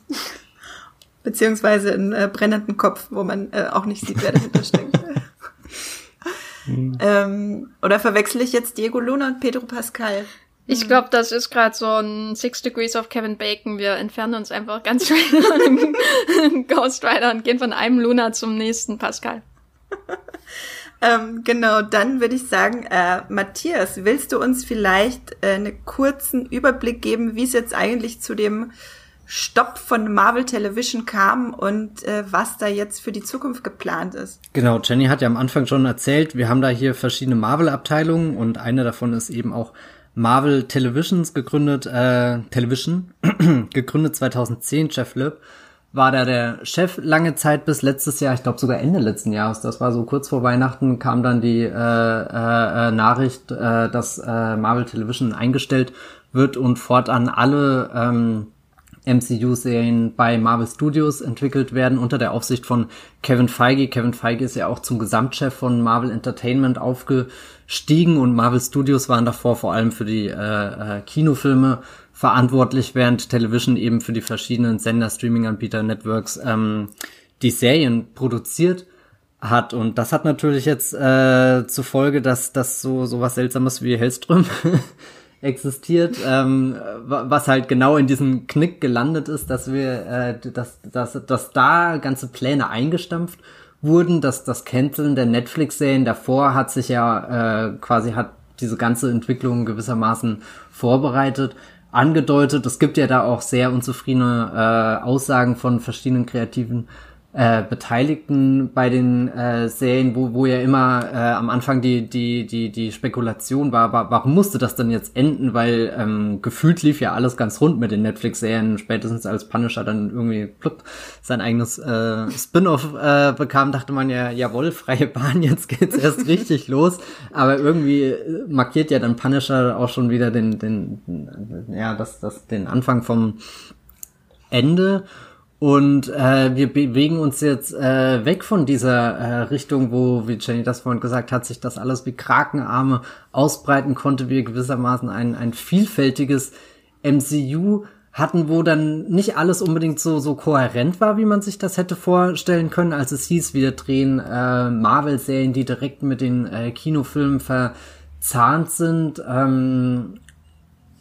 Beziehungsweise einen äh, brennenden Kopf, wo man äh, auch nicht sieht, wer dahinter steckt. ähm, oder verwechsel ich jetzt Diego Luna und Pedro Pascal? Ich glaube, das ist gerade so ein Six Degrees of Kevin Bacon. Wir entfernen uns einfach ganz schnell von Ghost Rider und gehen von einem Luna zum nächsten Pascal. ähm, genau, dann würde ich sagen, äh, Matthias, willst du uns vielleicht äh, einen kurzen Überblick geben, wie es jetzt eigentlich zu dem Stopp von Marvel Television kam und äh, was da jetzt für die Zukunft geplant ist. Genau, Jenny hat ja am Anfang schon erzählt, wir haben da hier verschiedene Marvel-Abteilungen und eine davon ist eben auch Marvel Televisions gegründet, äh, Television, gegründet 2010, Jeff Lipp war da der Chef lange Zeit bis letztes Jahr, ich glaube sogar Ende letzten Jahres, das war so kurz vor Weihnachten, kam dann die äh, äh, äh Nachricht, äh, dass äh, Marvel Television eingestellt wird und fortan alle ähm, MCU-Serien bei Marvel Studios entwickelt werden unter der Aufsicht von Kevin Feige. Kevin Feige ist ja auch zum Gesamtchef von Marvel Entertainment aufgestiegen und Marvel Studios waren davor vor allem für die äh, äh, Kinofilme verantwortlich, während Television eben für die verschiedenen Sender, Streaming-Anbieter, Networks ähm, die Serien produziert hat. Und das hat natürlich jetzt äh, zur Folge, dass das so so was Seltsames wie Hellström existiert, ähm, was halt genau in diesem Knick gelandet ist, dass wir, äh, dass, dass, dass da ganze Pläne eingestampft wurden, dass das Canceln der Netflix-Serien davor hat sich ja äh, quasi hat diese ganze Entwicklung gewissermaßen vorbereitet, angedeutet. Es gibt ja da auch sehr unzufriedene äh, Aussagen von verschiedenen kreativen äh, Beteiligten bei den äh, Serien, wo, wo ja immer äh, am Anfang die, die, die, die Spekulation war, war, warum musste das denn jetzt enden? Weil ähm, gefühlt lief ja alles ganz rund mit den Netflix-Serien, spätestens als Punisher dann irgendwie plupp, sein eigenes äh, Spin-off äh, bekam, dachte man ja, jawohl, freie Bahn, jetzt geht's erst richtig los. Aber irgendwie markiert ja dann Punisher auch schon wieder den, den, ja, das, das, den Anfang vom Ende. Und äh, wir bewegen uns jetzt äh, weg von dieser äh, Richtung, wo, wie Jenny das vorhin gesagt hat, sich das alles wie Krakenarme ausbreiten konnte, wir gewissermaßen ein, ein vielfältiges MCU hatten, wo dann nicht alles unbedingt so, so kohärent war, wie man sich das hätte vorstellen können, als es hieß, wir drehen äh, Marvel-Serien, die direkt mit den äh, Kinofilmen verzahnt sind. Ähm,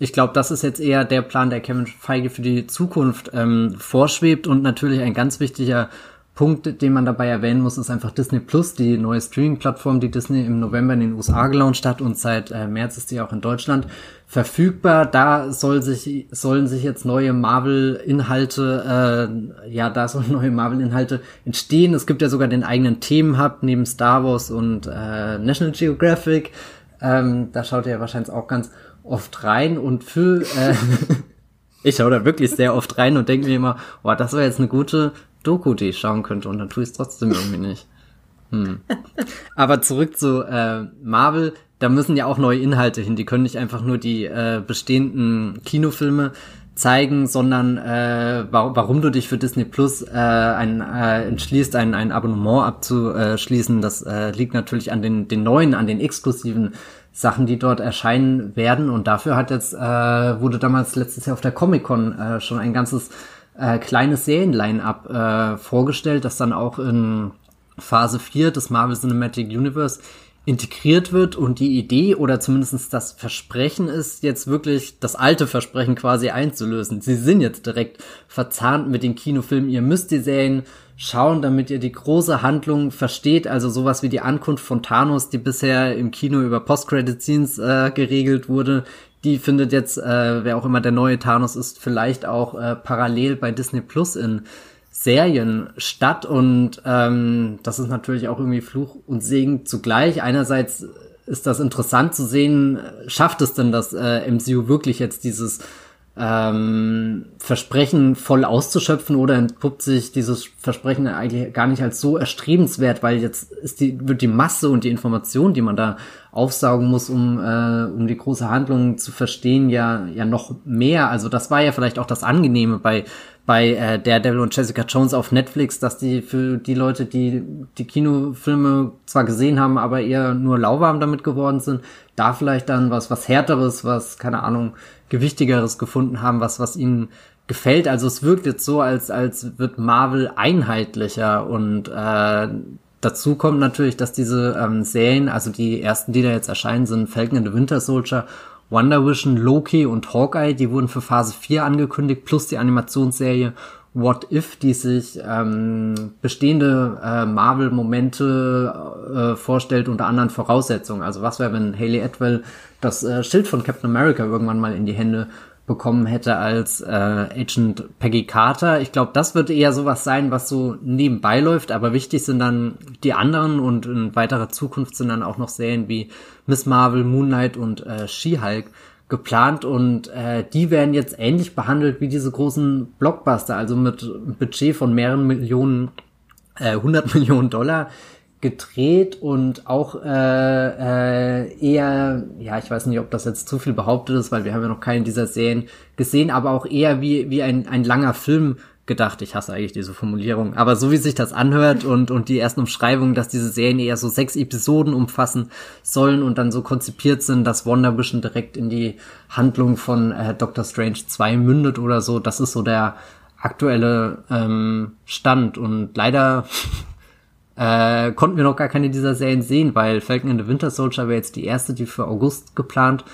ich glaube, das ist jetzt eher der Plan, der Kevin Feige für die Zukunft ähm, vorschwebt und natürlich ein ganz wichtiger Punkt, den man dabei erwähnen muss, ist einfach Disney Plus, die neue Streaming-Plattform, die Disney im November in den USA gelauncht hat und seit äh, März ist die auch in Deutschland verfügbar. Da soll sich, sollen sich jetzt neue Marvel-Inhalte, äh, ja, da sollen neue Marvel-Inhalte entstehen. Es gibt ja sogar den eigenen Themenhub neben Star Wars und äh, National Geographic. Ähm, da schaut ihr ja wahrscheinlich auch ganz oft rein und für äh, ich schaue da wirklich sehr oft rein und denke mir immer, boah, das wäre jetzt eine gute Doku, die ich schauen könnte und dann tue ich es trotzdem irgendwie nicht. Hm. Aber zurück zu äh, Marvel, da müssen ja auch neue Inhalte hin. Die können nicht einfach nur die äh, bestehenden Kinofilme zeigen, sondern äh, warum, warum du dich für Disney Plus äh, ein, äh, entschließt, ein, ein Abonnement abzuschließen, das äh, liegt natürlich an den, den neuen, an den exklusiven Sachen, die dort erscheinen werden. Und dafür hat jetzt, äh, wurde damals letztes Jahr auf der Comic-Con äh, schon ein ganzes äh, kleines Serien-Line-Up äh, vorgestellt, das dann auch in Phase 4 des Marvel Cinematic Universe integriert wird und die Idee oder zumindestens das Versprechen ist, jetzt wirklich das alte Versprechen quasi einzulösen. Sie sind jetzt direkt verzahnt mit den Kinofilmen. Ihr müsst die Serien schauen, damit ihr die große Handlung versteht. Also sowas wie die Ankunft von Thanos, die bisher im Kino über Post-Credit-Scenes äh, geregelt wurde, die findet jetzt, äh, wer auch immer der neue Thanos ist, vielleicht auch äh, parallel bei Disney Plus in Serien statt. Und ähm, das ist natürlich auch irgendwie Fluch und Segen zugleich. Einerseits ist das interessant zu sehen, schafft es denn das äh, MCU wirklich jetzt dieses ähm, Versprechen voll auszuschöpfen oder entpuppt sich dieses Versprechen eigentlich gar nicht als so erstrebenswert, weil jetzt ist die, wird die Masse und die Information, die man da aufsaugen muss, um, äh, um die große Handlung zu verstehen, ja, ja noch mehr. Also das war ja vielleicht auch das Angenehme bei bei äh, Daredevil und Jessica Jones auf Netflix, dass die für die Leute, die die Kinofilme zwar gesehen haben, aber eher nur lauwarm damit geworden sind, da vielleicht dann was was härteres, was keine Ahnung gewichtigeres gefunden haben, was was ihnen gefällt. Also es wirkt jetzt so, als als wird Marvel einheitlicher und äh, dazu kommt natürlich, dass diese ähm, Serien, also die ersten, die da jetzt erscheinen, sind Falcon and the Winter Soldier Wonder Vision, Loki und Hawkeye, die wurden für Phase 4 angekündigt, plus die Animationsserie What If, die sich ähm, bestehende äh, Marvel-Momente äh, vorstellt unter anderen Voraussetzungen. Also was wäre, wenn Haley Atwell das äh, Schild von Captain America irgendwann mal in die Hände bekommen hätte als äh, Agent Peggy Carter. Ich glaube, das wird eher sowas sein, was so nebenbei läuft, aber wichtig sind dann die anderen und in weiterer Zukunft sind dann auch noch Serien wie Miss Marvel, Moonlight und äh, She-Hulk geplant und äh, die werden jetzt ähnlich behandelt wie diese großen Blockbuster, also mit Budget von mehreren Millionen, äh, 100 Millionen Dollar gedreht und auch äh, äh, eher, ja, ich weiß nicht, ob das jetzt zu viel behauptet ist, weil wir haben ja noch keinen dieser Serien gesehen, aber auch eher wie, wie ein, ein langer Film gedacht. Ich hasse eigentlich diese Formulierung. Aber so wie sich das anhört und, und die ersten Umschreibungen, dass diese Serien eher so sechs Episoden umfassen sollen und dann so konzipiert sind, dass Wonder Vision direkt in die Handlung von äh, Doctor Strange 2 mündet oder so, das ist so der aktuelle ähm, Stand. Und leider äh, konnten wir noch gar keine dieser Serien sehen, weil Falcon and the Winter Soldier wäre jetzt die erste, die für August geplant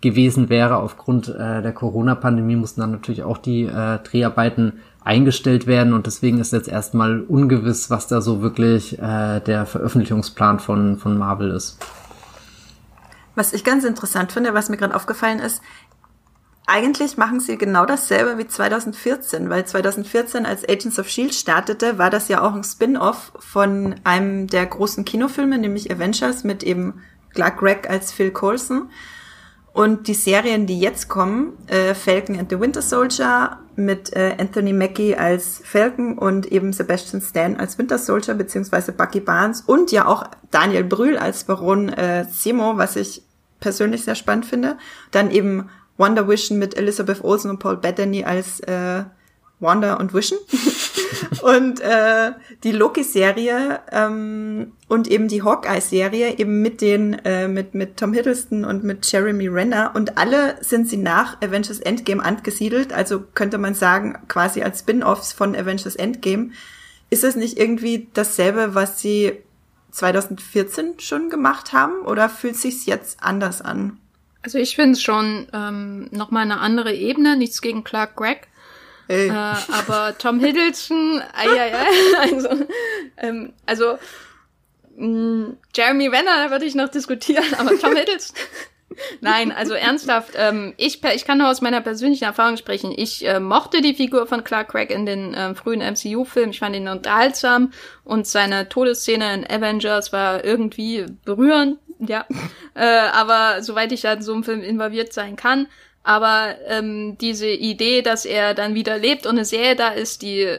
gewesen wäre. Aufgrund äh, der Corona-Pandemie mussten dann natürlich auch die äh, Dreharbeiten eingestellt werden und deswegen ist jetzt erstmal ungewiss, was da so wirklich äh, der Veröffentlichungsplan von, von Marvel ist. Was ich ganz interessant finde, was mir gerade aufgefallen ist, eigentlich machen sie genau dasselbe wie 2014, weil 2014, als Agents of Shield startete, war das ja auch ein Spin-off von einem der großen Kinofilme, nämlich Avengers mit eben Clark Gregg als Phil Coulson. Und die Serien, die jetzt kommen, äh, Falcon and the Winter Soldier mit äh, Anthony Mackie als Falcon und eben Sebastian Stan als Winter Soldier beziehungsweise Bucky Barnes und ja auch Daniel Brühl als Baron äh, Simo, was ich persönlich sehr spannend finde. Dann eben Wonder Vision mit Elizabeth Olsen und Paul Bettany als äh, Wanda und Vision. und äh, die Loki-Serie ähm, und eben die Hawkeye-Serie eben mit den äh, mit mit Tom Hiddleston und mit Jeremy Renner und alle sind sie nach Avengers Endgame angesiedelt, also könnte man sagen quasi als Spin-offs von Avengers Endgame. Ist es nicht irgendwie dasselbe, was sie 2014 schon gemacht haben oder fühlt sich's jetzt anders an? Also ich finde es schon ähm, nochmal eine andere Ebene, nichts gegen Clark Gregg. Äh, aber Tom Hiddleston, ai, ai, ai, also, ähm, also mh, mm, Jeremy Renner, da würde ich noch diskutieren, aber Tom Hiddleston. Nein, also ernsthaft, ähm, ich, ich kann nur aus meiner persönlichen Erfahrung sprechen. Ich äh, mochte die Figur von Clark Gregg in den äh, frühen MCU-Filmen. Ich fand ihn unterhaltsam und seine Todesszene in Avengers war irgendwie berührend ja. äh, aber soweit ich da in so einem Film involviert sein kann. Aber ähm, diese Idee, dass er dann wieder lebt und eine Serie da ist, die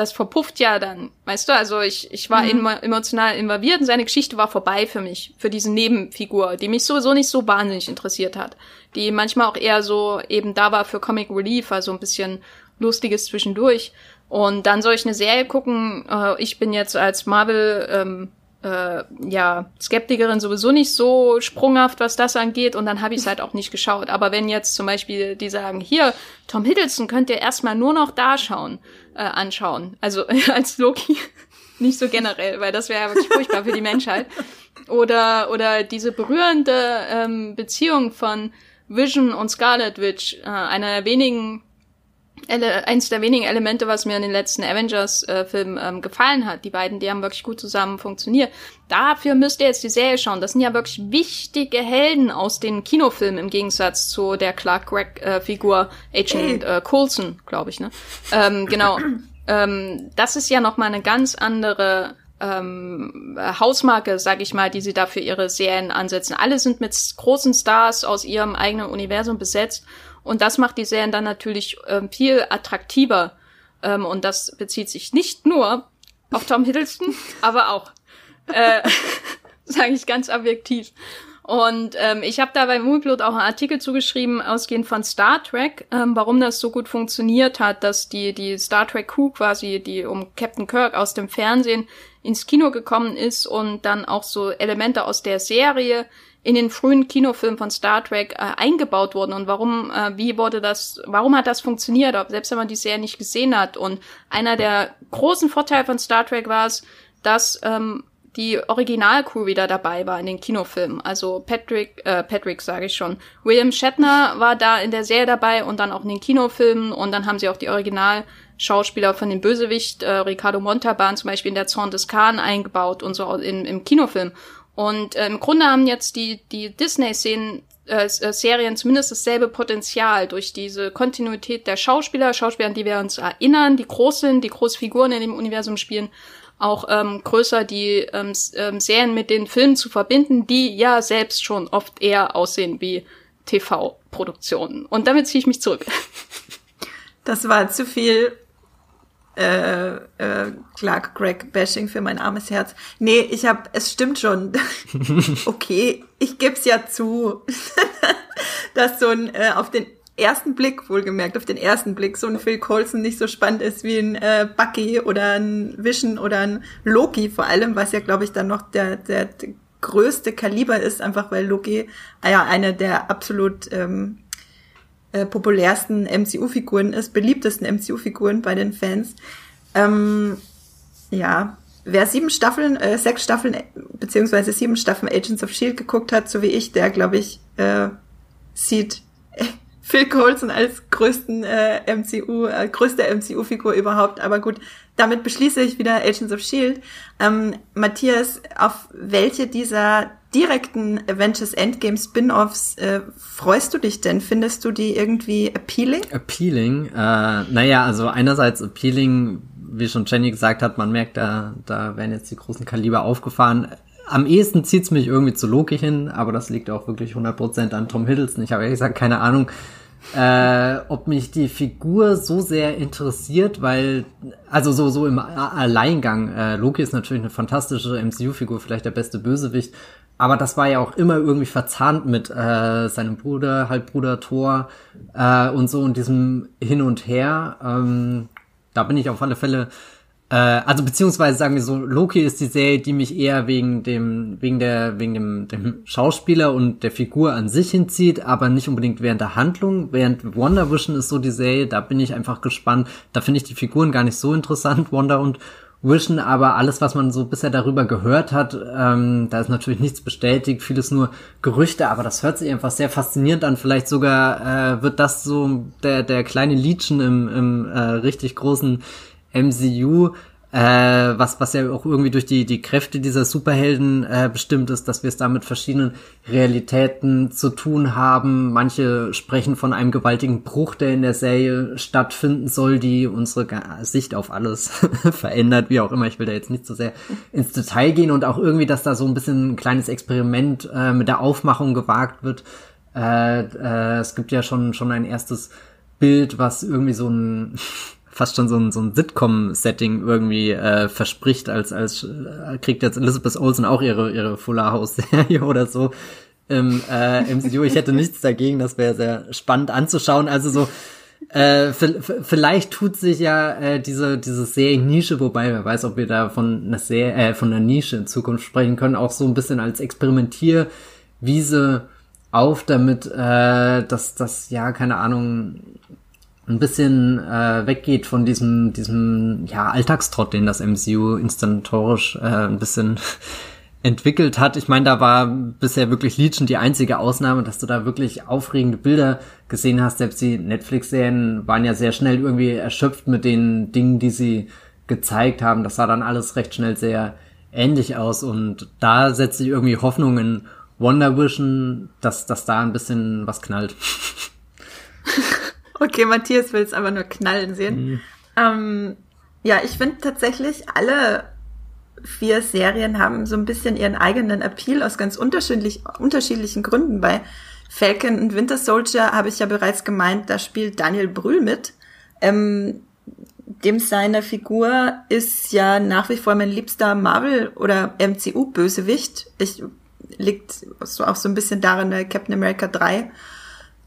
das verpufft ja dann, weißt du? Also ich, ich war mhm. emotional involviert und seine Geschichte war vorbei für mich, für diese Nebenfigur, die mich sowieso nicht so wahnsinnig interessiert hat. Die manchmal auch eher so eben da war für Comic Relief, also ein bisschen Lustiges zwischendurch. Und dann soll ich eine Serie gucken. Äh, ich bin jetzt als Marvel ähm, äh, ja, Skeptikerin sowieso nicht so sprunghaft, was das angeht, und dann habe ich es halt auch nicht geschaut. Aber wenn jetzt zum Beispiel die sagen, hier, Tom Hiddleston könnt ihr erstmal nur noch da schauen, äh, anschauen, also als Loki, nicht so generell, weil das wäre ja wirklich furchtbar für die Menschheit. Oder, oder diese berührende ähm, Beziehung von Vision und Scarlet Witch, äh, einer der wenigen eins der wenigen Elemente, was mir in den letzten Avengers-Filmen äh, ähm, gefallen hat. Die beiden, die haben wirklich gut zusammen funktioniert. Dafür müsst ihr jetzt die Serie schauen. Das sind ja wirklich wichtige Helden aus den Kinofilmen im Gegensatz zu der Clark Gregg-Figur äh, Agent äh, Coulson, glaube ich. Ne? Ähm, genau. ähm, das ist ja noch mal eine ganz andere ähm, Hausmarke, sag ich mal, die sie da für ihre Serien ansetzen. Alle sind mit großen Stars aus ihrem eigenen Universum besetzt und das macht die Serien dann natürlich ähm, viel attraktiver. Ähm, und das bezieht sich nicht nur auf Tom Hiddleston, aber auch, äh, sage ich ganz objektiv. Und ähm, ich habe da bei Moonblood auch einen Artikel zugeschrieben, ausgehend von Star Trek, ähm, warum das so gut funktioniert hat, dass die, die Star Trek Crew quasi, die um Captain Kirk aus dem Fernsehen ins Kino gekommen ist und dann auch so Elemente aus der Serie in den frühen Kinofilmen von Star Trek äh, eingebaut wurden und warum, äh, wie wurde das, warum hat das funktioniert, ob, selbst wenn man die Serie nicht gesehen hat. Und einer der großen Vorteile von Star Trek war es, dass ähm, die Originalcrew wieder dabei war in den Kinofilmen. Also Patrick, äh, Patrick sage ich schon. William Shatner war da in der Serie dabei und dann auch in den Kinofilmen und dann haben sie auch die Originalschauspieler von dem Bösewicht, äh, Ricardo Montalban zum Beispiel in der Zorn des Khan eingebaut und so in, im Kinofilm. Und äh, im Grunde haben jetzt die, die Disney-Szenen äh, äh, Serien zumindest dasselbe Potenzial durch diese Kontinuität der Schauspieler, Schauspieler, an die wir uns erinnern, die groß sind, die große Figuren in dem Universum spielen, auch ähm, größer die ähm, ähm, Serien mit den Filmen zu verbinden, die ja selbst schon oft eher aussehen wie TV-Produktionen. Und damit ziehe ich mich zurück. Das war zu viel äh, äh, Clark Gregg Bashing für mein armes Herz. Nee, ich hab, es stimmt schon. okay, ich geb's ja zu, dass so ein äh, auf den ersten Blick, wohlgemerkt, auf den ersten Blick so ein Phil Coulson nicht so spannend ist wie ein äh, Bucky oder ein Vision oder ein Loki vor allem, was ja, glaube ich, dann noch der, der, der größte Kaliber ist, einfach weil Loki äh, ja eine der absolut ähm, äh, populärsten MCU-Figuren ist, beliebtesten MCU-Figuren bei den Fans. Ähm, ja, wer sieben Staffeln, äh, sechs Staffeln, beziehungsweise sieben Staffeln Agents of Shield geguckt hat, so wie ich, der, glaube ich, äh, sieht Phil Coulson als größten äh, MCU, äh, größte MCU-Figur überhaupt. Aber gut, damit beschließe ich wieder Agents of Shield. Ähm, Matthias, auf welche dieser direkten Avengers Endgame Spin-offs äh, freust du dich denn? Findest du die irgendwie appealing? Appealing? Äh, naja, also einerseits appealing, wie schon Jenny gesagt hat, man merkt, da, da werden jetzt die großen Kaliber aufgefahren. Am ehesten zieht's mich irgendwie zu Loki hin, aber das liegt auch wirklich 100% an Tom Hiddleston. Ich habe ehrlich gesagt keine Ahnung, äh, ob mich die Figur so sehr interessiert, weil, also so, so im Alleingang, äh, Loki ist natürlich eine fantastische MCU-Figur, vielleicht der beste Bösewicht, aber das war ja auch immer irgendwie verzahnt mit äh, seinem Bruder, Halbbruder Thor äh, und so und diesem Hin und Her. Ähm, da bin ich auf alle Fälle äh, also beziehungsweise sagen wir so, Loki ist die Serie, die mich eher wegen dem, wegen der, wegen dem, dem Schauspieler und der Figur an sich hinzieht, aber nicht unbedingt während der Handlung. Während Wonder Vision ist so die Serie, da bin ich einfach gespannt. Da finde ich die Figuren gar nicht so interessant, Wonder und Vision, aber alles, was man so bisher darüber gehört hat, ähm, da ist natürlich nichts bestätigt, vieles nur Gerüchte, aber das hört sich einfach sehr faszinierend an. Vielleicht sogar äh, wird das so der, der kleine Liedchen im, im äh, richtig großen MCU äh, was, was ja auch irgendwie durch die, die Kräfte dieser Superhelden äh, bestimmt ist, dass wir es da mit verschiedenen Realitäten zu tun haben. Manche sprechen von einem gewaltigen Bruch, der in der Serie stattfinden soll, die unsere Sicht auf alles verändert, wie auch immer. Ich will da jetzt nicht so sehr ins Detail gehen und auch irgendwie, dass da so ein bisschen ein kleines Experiment äh, mit der Aufmachung gewagt wird. Äh, äh, es gibt ja schon, schon ein erstes Bild, was irgendwie so ein fast schon so ein, so ein Sitcom-Setting irgendwie äh, verspricht, als, als äh, kriegt jetzt Elizabeth Olsen auch ihre, ihre Fuller House-Serie oder so im äh, MCU. Ich hätte nichts dagegen, das wäre sehr spannend anzuschauen. Also so, äh, vielleicht tut sich ja äh, diese diese Serie-Nische, wobei wer weiß, ob wir da von einer Serie, äh, von einer Nische in Zukunft sprechen können, auch so ein bisschen als Experimentierwiese auf, damit äh, dass das ja keine Ahnung ein bisschen äh, weggeht von diesem, diesem ja, Alltagstrott, den das MCU instantorisch äh, ein bisschen entwickelt hat. Ich meine, da war bisher wirklich Legion die einzige Ausnahme, dass du da wirklich aufregende Bilder gesehen hast. Selbst die Netflix-Serien waren ja sehr schnell irgendwie erschöpft mit den Dingen, die sie gezeigt haben. Das sah dann alles recht schnell sehr ähnlich aus und da setze ich irgendwie Hoffnung in Wonder Vision, dass, dass da ein bisschen was knallt. okay, Matthias will es aber nur knallen sehen. Mhm. Ähm, ja, ich finde tatsächlich alle vier Serien haben so ein bisschen ihren eigenen Appeal aus ganz unterschiedlich, unterschiedlichen Gründen. Bei Falcon und Winter Soldier habe ich ja bereits gemeint, da spielt Daniel Brühl mit. Ähm, dem seine Figur ist ja nach wie vor mein liebster Marvel- oder MCU-Bösewicht. Ich liegt so auch so ein bisschen darin, äh, Captain America 3,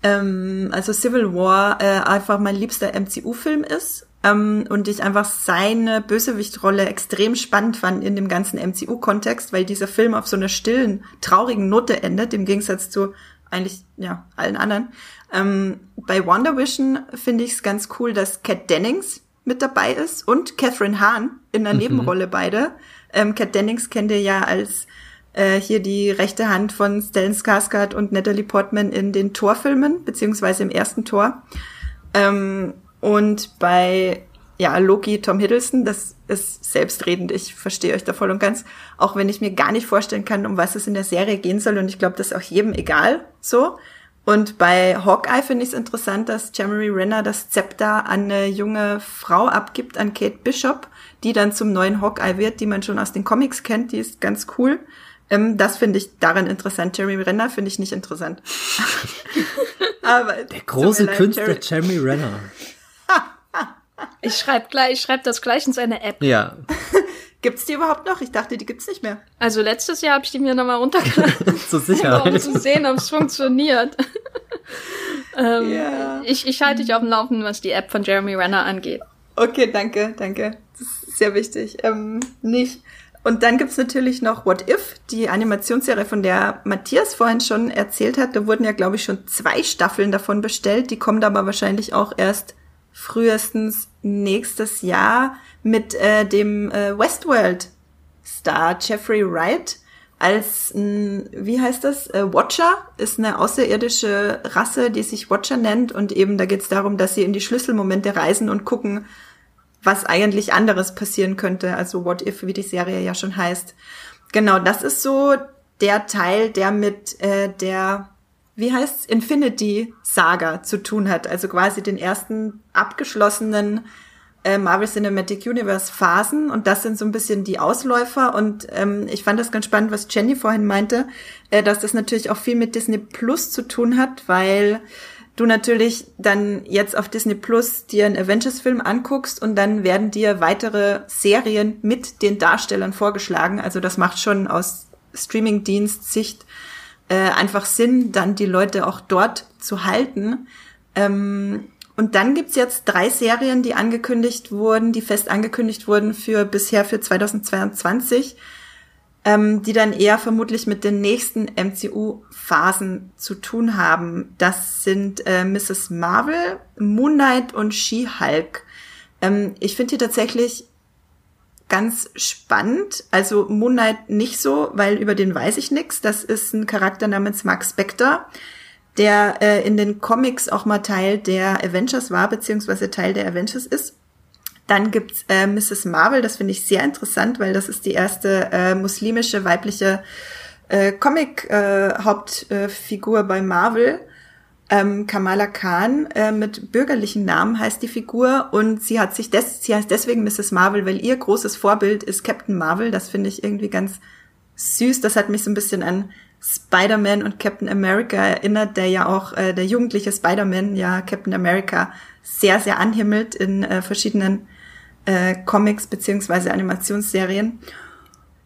ähm, also Civil War, äh, einfach mein liebster MCU-Film ist ähm, und ich einfach seine Bösewichtrolle extrem spannend fand in dem ganzen MCU-Kontext, weil dieser Film auf so einer stillen, traurigen Note endet, im Gegensatz zu eigentlich ja allen anderen. Ähm, bei Wonder Vision finde ich es ganz cool, dass Kat Dennings mit dabei ist und Catherine Hahn in der mhm. Nebenrolle beide. Ähm, Kat Dennings kennt ihr ja als äh, hier die rechte Hand von Stellan Skarsgård und Natalie Portman in den Torfilmen, beziehungsweise im ersten Tor. Ähm, und bei ja, Loki, Tom Hiddleston, das ist selbstredend. Ich verstehe euch da voll und ganz. Auch wenn ich mir gar nicht vorstellen kann, um was es in der Serie gehen soll. Und ich glaube, das ist auch jedem egal so. Und bei Hawkeye finde ich es interessant, dass Jeremy Renner das Zepter an eine junge Frau abgibt, an Kate Bishop, die dann zum neuen Hawkeye wird, die man schon aus den Comics kennt. Die ist ganz cool. Ähm, das finde ich daran interessant. Jeremy Renner finde ich nicht interessant. Aber der große Künstler Jerry Jeremy Renner. Ich schreibe gleich, ich schreibe das gleich in seine App. Ja. Gibt's die überhaupt noch? Ich dachte, die gibt's nicht mehr. Also letztes Jahr habe ich die mir nochmal runtergeladen. Zur Sicherheit. um zu sehen, ob es funktioniert. ähm, yeah. ich, ich halte dich auf dem Laufenden, was die App von Jeremy Renner angeht. Okay, danke, danke. Das ist sehr wichtig. Ähm, nicht. Und dann gibt's natürlich noch What If, die Animationsserie, von der Matthias vorhin schon erzählt hat. Da wurden ja, glaube ich, schon zwei Staffeln davon bestellt. Die kommen aber wahrscheinlich auch erst frühestens nächstes Jahr mit äh, dem äh, Westworld-Star Jeffrey Wright als, ein, wie heißt das, äh, Watcher, ist eine außerirdische Rasse, die sich Watcher nennt und eben da geht es darum, dass sie in die Schlüsselmomente reisen und gucken, was eigentlich anderes passieren könnte, also What If, wie die Serie ja schon heißt. Genau, das ist so der Teil, der mit äh, der wie heißt's, Infinity Saga zu tun hat. Also quasi den ersten abgeschlossenen äh, Marvel Cinematic Universe Phasen und das sind so ein bisschen die Ausläufer und ähm, ich fand das ganz spannend, was Jenny vorhin meinte, äh, dass das natürlich auch viel mit Disney Plus zu tun hat, weil du natürlich dann jetzt auf Disney Plus dir einen Avengers-Film anguckst und dann werden dir weitere Serien mit den Darstellern vorgeschlagen. Also das macht schon aus Streaming-Dienst-Sicht äh, einfach Sinn, dann die Leute auch dort zu halten. Ähm, und dann gibt's jetzt drei Serien, die angekündigt wurden, die fest angekündigt wurden für bisher für 2022, ähm, die dann eher vermutlich mit den nächsten MCU-Phasen zu tun haben. Das sind äh, Mrs. Marvel, Moon Knight und She-Hulk. Ähm, ich finde die tatsächlich ganz spannend. Also Moon Knight nicht so, weil über den weiß ich nichts. Das ist ein Charakter namens Mark Spector der äh, in den Comics auch mal Teil der Avengers war, beziehungsweise Teil der Avengers ist. Dann gibt's äh, Mrs. Marvel, das finde ich sehr interessant, weil das ist die erste äh, muslimische weibliche äh, Comic-Hauptfigur äh, bei Marvel. Ähm, Kamala Khan äh, mit bürgerlichen Namen heißt die Figur und sie hat sich des sie heißt deswegen Mrs. Marvel, weil ihr großes Vorbild ist Captain Marvel. Das finde ich irgendwie ganz süß. Das hat mich so ein bisschen an Spider-Man und Captain America erinnert, der ja auch äh, der jugendliche Spider-Man ja Captain America sehr, sehr anhimmelt in äh, verschiedenen äh, Comics beziehungsweise Animationsserien.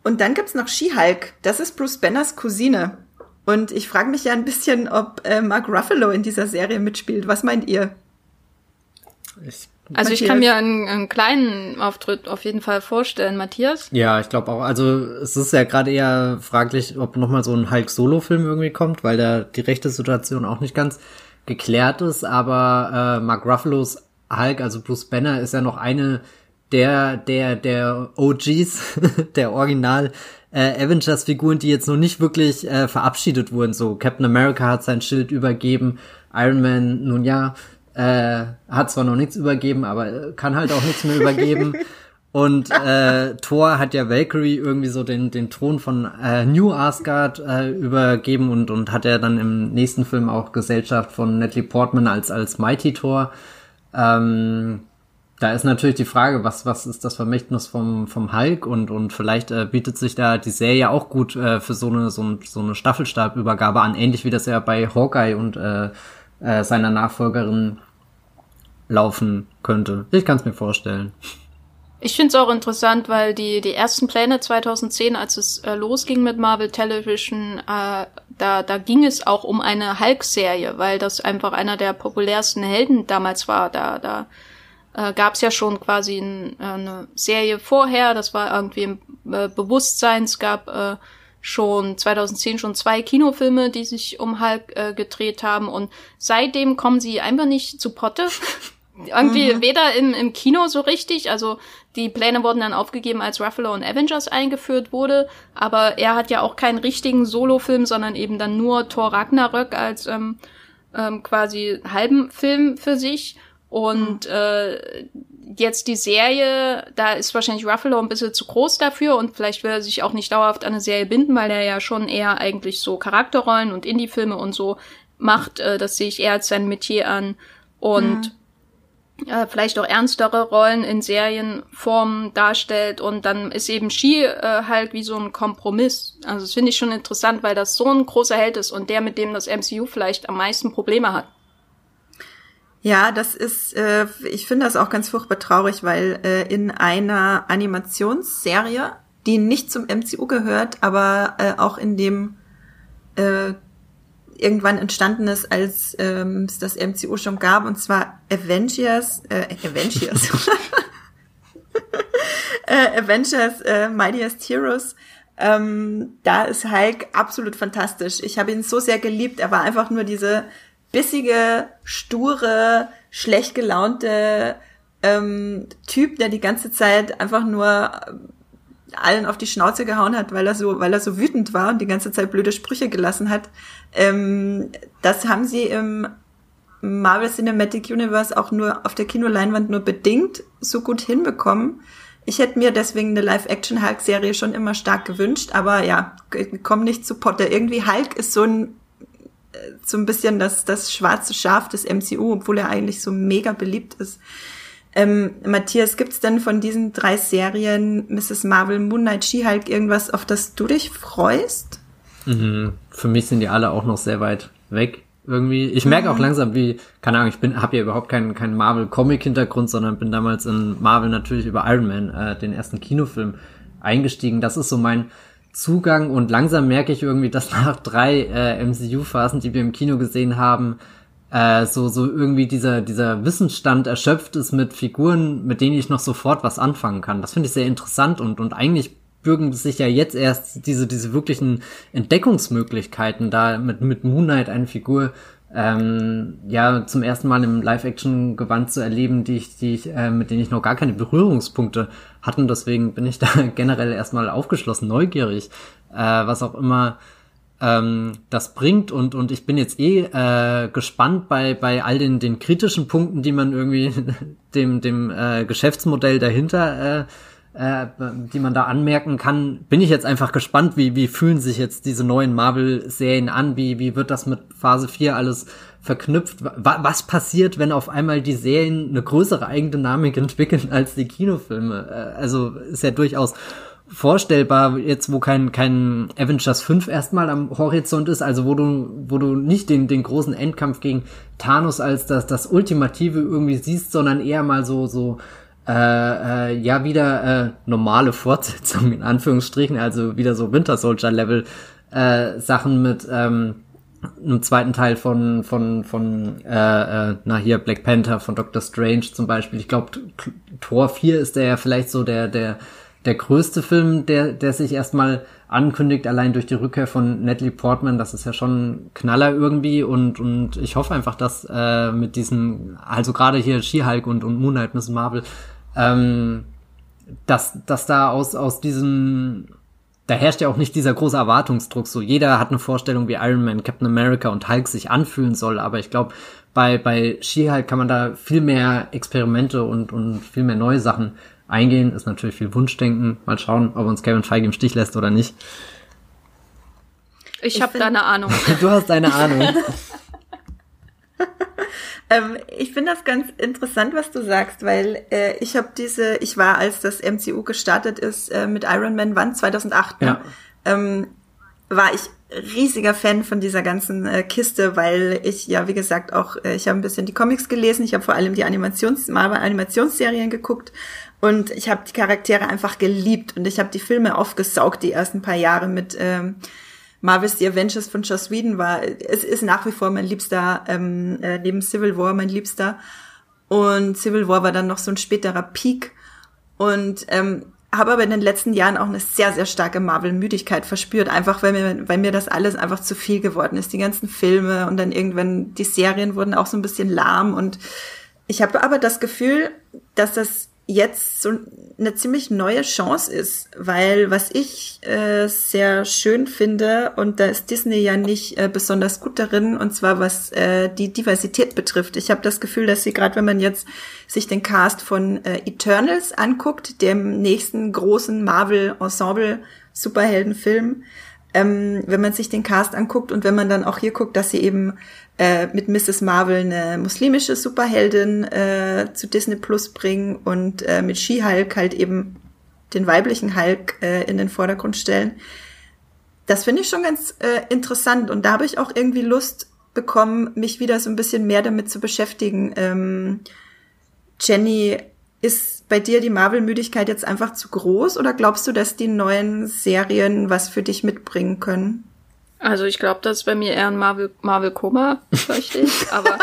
Und dann gibt's noch She-Hulk. Das ist Bruce Banners Cousine. Und ich frage mich ja ein bisschen, ob äh, Mark Ruffalo in dieser Serie mitspielt. Was meint ihr? Ich also Matthias. ich kann mir einen, einen, kleinen Auftritt auf jeden Fall vorstellen, Matthias. Ja, ich glaube auch. Also es ist ja gerade eher fraglich, ob nochmal so ein Hulk-Solo-Film irgendwie kommt, weil da die rechte Situation auch nicht ganz geklärt ist. Aber äh, Mark Ruffalos Hulk, also Bruce Banner, ist ja noch eine der der der OGs, der Original äh, Avengers-Figuren, die jetzt noch nicht wirklich äh, verabschiedet wurden. So Captain America hat sein Schild übergeben, Iron Man, nun ja, äh, hat zwar noch nichts übergeben, aber kann halt auch nichts mehr übergeben. Und äh, Thor hat ja Valkyrie irgendwie so den, den Thron von äh, New Asgard äh, übergeben und, und hat er dann im nächsten Film auch Gesellschaft von Natalie Portman als, als Mighty Thor. Ähm, da ist natürlich die Frage, was, was ist das Vermächtnis vom, vom Hulk und, und vielleicht äh, bietet sich da die Serie auch gut äh, für so eine, so, so eine Staffelstabübergabe an, ähnlich wie das ja bei Hawkeye und äh, äh, seiner Nachfolgerin laufen könnte. Ich kann es mir vorstellen. Ich finde es auch interessant, weil die, die ersten Pläne 2010, als es äh, losging mit Marvel Television, äh, da, da ging es auch um eine Hulk-Serie, weil das einfach einer der populärsten Helden damals war. Da, da äh, gab es ja schon quasi ein, äh, eine Serie vorher, das war irgendwie im äh, Bewusstsein. Es gab äh, schon 2010 schon zwei Kinofilme, die sich um Hulk äh, gedreht haben und seitdem kommen sie einfach nicht zu Potte. Irgendwie mhm. weder im, im Kino so richtig, also die Pläne wurden dann aufgegeben, als Ruffalo und Avengers eingeführt wurde, aber er hat ja auch keinen richtigen Solo-Film, sondern eben dann nur Thor Ragnarök als ähm, ähm, quasi halben Film für sich. Und mhm. äh, jetzt die Serie, da ist wahrscheinlich Ruffalo ein bisschen zu groß dafür und vielleicht will er sich auch nicht dauerhaft an eine Serie binden, weil er ja schon eher eigentlich so Charakterrollen und Indie-Filme und so macht. Äh, das sehe ich eher als sein Metier an. Und mhm äh, vielleicht auch ernstere Rollen in Serienformen darstellt und dann ist eben Ski äh, halt wie so ein Kompromiss. Also das finde ich schon interessant, weil das so ein großer Held ist und der, mit dem das MCU vielleicht am meisten Probleme hat. Ja, das ist, äh, ich finde das auch ganz furchtbar traurig, weil äh, in einer Animationsserie, die nicht zum MCU gehört, aber äh, auch in dem äh, irgendwann entstanden ist, als ähm, es das MCU schon gab, und zwar Avengers, äh, Avengers, äh, Avengers äh, Mightiest Heroes. Ähm, da ist Hulk absolut fantastisch. Ich habe ihn so sehr geliebt. Er war einfach nur diese bissige, sture, schlecht gelaunte ähm, Typ, der die ganze Zeit einfach nur allen auf die Schnauze gehauen hat, weil er so, weil er so wütend war und die ganze Zeit blöde Sprüche gelassen hat. Ähm, das haben sie im Marvel Cinematic Universe auch nur auf der Kinoleinwand nur bedingt so gut hinbekommen. Ich hätte mir deswegen eine Live-Action-Hulk-Serie schon immer stark gewünscht, aber ja, komm nicht zu Potter. Irgendwie Hulk ist so ein so ein bisschen das, das schwarze Schaf des MCU, obwohl er eigentlich so mega beliebt ist. Ähm, Matthias, gibt's denn von diesen drei Serien, Mrs. Marvel, Moon Knight, She-Hulk, irgendwas, auf das du dich freust? Mhm. Für mich sind die alle auch noch sehr weit weg irgendwie. Ich merke mhm. auch langsam, wie, keine Ahnung, ich bin, habe ja überhaupt keinen, keinen Marvel-Comic-Hintergrund, sondern bin damals in Marvel natürlich über Iron Man, äh, den ersten Kinofilm, eingestiegen. Das ist so mein Zugang und langsam merke ich irgendwie, dass nach drei äh, MCU-Phasen, die wir im Kino gesehen haben, äh, so, so irgendwie dieser, dieser Wissensstand erschöpft ist mit Figuren, mit denen ich noch sofort was anfangen kann. Das finde ich sehr interessant und, und eigentlich bürgen sich ja jetzt erst diese, diese wirklichen Entdeckungsmöglichkeiten da mit, mit Moonlight eine Figur ähm, ja zum ersten Mal im Live-Action-Gewand zu erleben, die ich, die ich, äh, mit denen ich noch gar keine Berührungspunkte hatten. Deswegen bin ich da generell erstmal aufgeschlossen, neugierig, äh, was auch immer ähm, das bringt und und ich bin jetzt eh äh, gespannt bei bei all den den kritischen Punkten, die man irgendwie dem dem äh, Geschäftsmodell dahinter äh, äh, die man da anmerken kann, bin ich jetzt einfach gespannt, wie wie fühlen sich jetzt diese neuen Marvel Serien an, wie wie wird das mit Phase 4 alles verknüpft? Was passiert, wenn auf einmal die Serien eine größere Eigendynamik entwickeln als die Kinofilme? Äh, also ist ja durchaus vorstellbar, jetzt wo kein, kein Avengers 5 erstmal am Horizont ist, also wo du, wo du nicht den, den großen Endkampf gegen Thanos als das, das Ultimative irgendwie siehst, sondern eher mal so, so, äh, äh, ja, wieder äh, normale Fortsetzungen in Anführungsstrichen, also wieder so Winter Soldier Level äh, Sachen mit ähm, einem zweiten Teil von von von äh, äh, na hier Black Panther von Doctor Strange zum Beispiel. Ich glaube Tor 4 ist der ja vielleicht so der der der größte Film, der, der sich erstmal ankündigt, allein durch die Rückkehr von Natalie Portman. Das ist ja schon ein Knaller irgendwie und, und ich hoffe einfach, dass äh, mit diesen, also gerade hier She-Hulk und, und Moonlight, Miss Marvel, ähm, dass, dass da aus, aus diesem da herrscht ja auch nicht dieser große Erwartungsdruck. So jeder hat eine Vorstellung, wie Iron Man, Captain America und Hulk sich anfühlen soll. Aber ich glaube, bei, bei She-Hulk kann man da viel mehr Experimente und, und viel mehr neue Sachen eingehen. Ist natürlich viel Wunschdenken. Mal schauen, ob uns Kevin Feige im Stich lässt oder nicht. Ich, ich habe da eine Ahnung. Du hast eine Ahnung. ähm, ich finde das ganz interessant, was du sagst, weil äh, ich habe diese, ich war, als das MCU gestartet ist äh, mit Iron Man, wann? 2008, ne? ja. ähm, war ich riesiger Fan von dieser ganzen äh, Kiste, weil ich ja, wie gesagt, auch, äh, ich habe ein bisschen die Comics gelesen, ich habe vor allem die Animations Marvel-Animationsserien geguckt und ich habe die Charaktere einfach geliebt und ich habe die Filme aufgesaugt die ersten paar Jahre mit ähm, Marvel's The Avengers von Joss Whedon war, es ist nach wie vor mein Liebster, ähm, äh, neben Civil War mein Liebster. Und Civil War war dann noch so ein späterer Peak. Und ähm, habe aber in den letzten Jahren auch eine sehr, sehr starke Marvel-Müdigkeit verspürt, einfach weil mir, weil mir das alles einfach zu viel geworden ist. Die ganzen Filme und dann irgendwann die Serien wurden auch so ein bisschen lahm. Und ich habe aber das Gefühl, dass das jetzt so eine ziemlich neue Chance ist, weil was ich äh, sehr schön finde, und da ist Disney ja nicht äh, besonders gut darin, und zwar was äh, die Diversität betrifft. Ich habe das Gefühl, dass sie gerade, wenn man jetzt sich den Cast von äh, Eternals anguckt, dem nächsten großen Marvel-Ensemble-Superheldenfilm, ähm, wenn man sich den Cast anguckt und wenn man dann auch hier guckt, dass sie eben äh, mit Mrs. Marvel eine muslimische Superheldin äh, zu Disney Plus bringen und äh, mit She-Hulk halt eben den weiblichen Hulk äh, in den Vordergrund stellen. Das finde ich schon ganz äh, interessant und da habe ich auch irgendwie Lust bekommen, mich wieder so ein bisschen mehr damit zu beschäftigen. Ähm, Jenny, ist bei dir die Marvel-Müdigkeit jetzt einfach zu groß oder glaubst du, dass die neuen Serien was für dich mitbringen können? Also ich glaube, das ist bei mir eher ein Marvel Marvel Koma, fürchte ich. Aber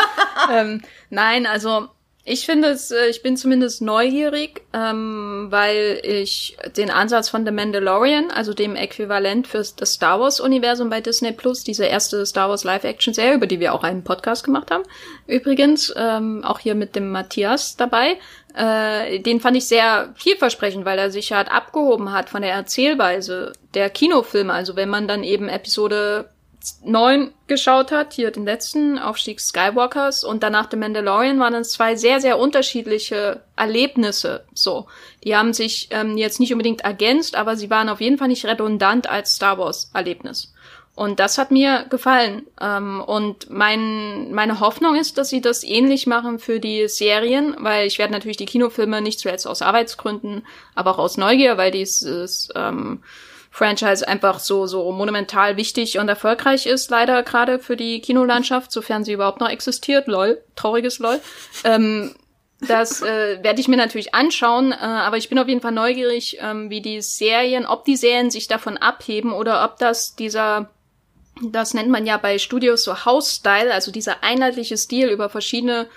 ähm, nein, also ich finde es, äh, ich bin zumindest neugierig, ähm, weil ich den Ansatz von The Mandalorian, also dem Äquivalent für das Star Wars Universum bei Disney Plus, diese erste Star Wars Live-Action-Serie, über die wir auch einen Podcast gemacht haben, übrigens, ähm, auch hier mit dem Matthias dabei, äh, den fand ich sehr vielversprechend, weil er sich halt abgehoben hat von der Erzählweise der Kinofilme. Also wenn man dann eben Episode 9 geschaut hat, hier den letzten Aufstieg Skywalkers und danach The Mandalorian waren es zwei sehr, sehr unterschiedliche Erlebnisse. So, die haben sich ähm, jetzt nicht unbedingt ergänzt, aber sie waren auf jeden Fall nicht redundant als Star Wars Erlebnis. Und das hat mir gefallen. Ähm, und mein, meine Hoffnung ist, dass sie das ähnlich machen für die Serien, weil ich werde natürlich die Kinofilme nicht zuletzt aus Arbeitsgründen, aber auch aus Neugier, weil dieses ähm, Franchise einfach so, so monumental wichtig und erfolgreich ist, leider gerade für die Kinolandschaft, sofern sie überhaupt noch existiert. Lol, trauriges Lol. Ähm, das äh, werde ich mir natürlich anschauen, äh, aber ich bin auf jeden Fall neugierig, ähm, wie die Serien, ob die Serien sich davon abheben oder ob das dieser das nennt man ja bei Studios so House-Style, also dieser einheitliche Stil über verschiedene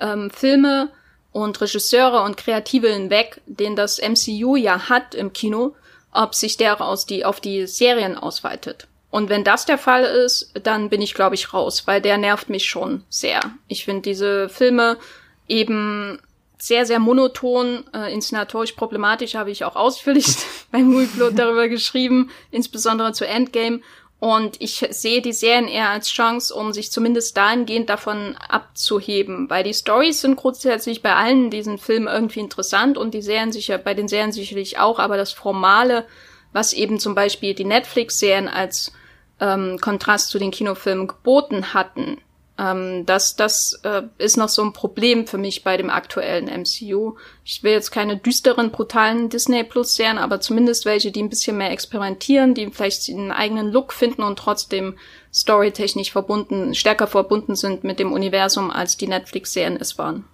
ähm, Filme und Regisseure und Kreative hinweg, den das MCU ja hat im Kino, ob sich der aus die, auf die Serien ausweitet. Und wenn das der Fall ist, dann bin ich, glaube ich, raus, weil der nervt mich schon sehr. Ich finde diese Filme eben sehr, sehr monoton, äh, inszenatorisch problematisch, habe ich auch ausführlich beim Movieplot darüber geschrieben, insbesondere zu Endgame. Und ich sehe die Serien eher als Chance, um sich zumindest dahingehend davon abzuheben, weil die Stories sind grundsätzlich bei allen diesen Filmen irgendwie interessant und die Serien sicher, bei den Serien sicherlich auch, aber das Formale, was eben zum Beispiel die Netflix-Serien als ähm, Kontrast zu den Kinofilmen geboten hatten, ähm, das das äh, ist noch so ein Problem für mich bei dem aktuellen MCU. Ich will jetzt keine düsteren, brutalen Disney Plus Serien, aber zumindest welche, die ein bisschen mehr experimentieren, die vielleicht einen eigenen Look finden und trotzdem storytechnisch verbunden, stärker verbunden sind mit dem Universum, als die Netflix-Serien es waren.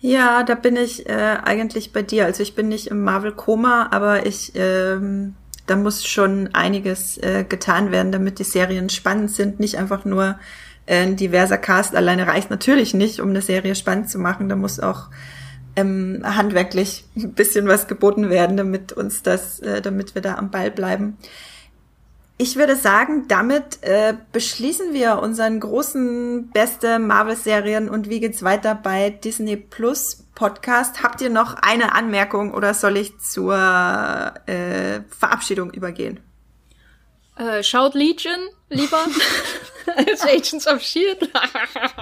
Ja, da bin ich äh, eigentlich bei dir. Also ich bin nicht im Marvel-Koma, aber ich ähm, da muss schon einiges äh, getan werden, damit die Serien spannend sind. Nicht einfach nur äh, ein diverser Cast alleine reicht natürlich nicht, um eine Serie spannend zu machen. Da muss auch ähm, handwerklich ein bisschen was geboten werden, damit uns das, äh, damit wir da am Ball bleiben. Ich würde sagen, damit äh, beschließen wir unseren großen beste Marvel-Serien und wie geht's weiter bei Disney Plus Podcast. Habt ihr noch eine Anmerkung oder soll ich zur äh, Verabschiedung übergehen? Äh, schaut Legion lieber als Agents of Shield.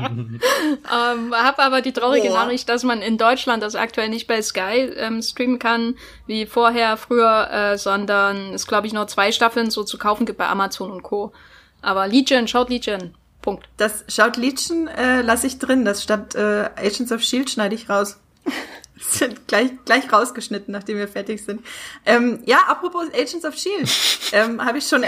ähm, hab aber die traurige oh. Nachricht, dass man in Deutschland das aktuell nicht bei Sky ähm, streamen kann, wie vorher, früher, äh, sondern es glaube ich noch zwei Staffeln so zu kaufen gibt bei Amazon und Co. Aber Legion, schaut Legion. Punkt. Das schaut Legion äh, lasse ich drin. Das statt äh, Agents of Shield schneide ich raus. sind gleich, gleich rausgeschnitten, nachdem wir fertig sind. Ähm, ja, apropos Agents of Shield, ähm, habe ich schon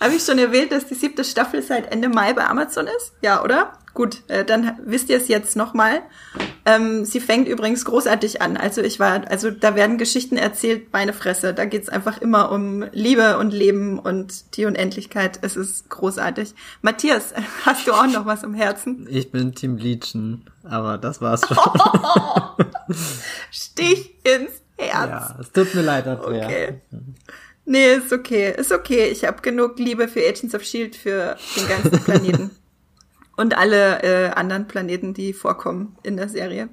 habe ich schon erwähnt, dass die siebte Staffel seit Ende Mai bei Amazon ist? Ja, oder? Gut, äh, dann wisst ihr es jetzt nochmal. Ähm, sie fängt übrigens großartig an. Also ich war, also da werden Geschichten erzählt, meine Fresse. Da geht's einfach immer um Liebe und Leben und die Unendlichkeit. Es ist großartig. Matthias, hast du auch noch was im Herzen? Ich bin Team Legion, aber das war's schon. Stich ins Herz. Ja, es tut mir leid, Andrea. Okay. Nee, ist okay. Ist okay. Ich habe genug Liebe für Agents of Shield für den ganzen Planeten und alle äh, anderen Planeten, die vorkommen in der Serie.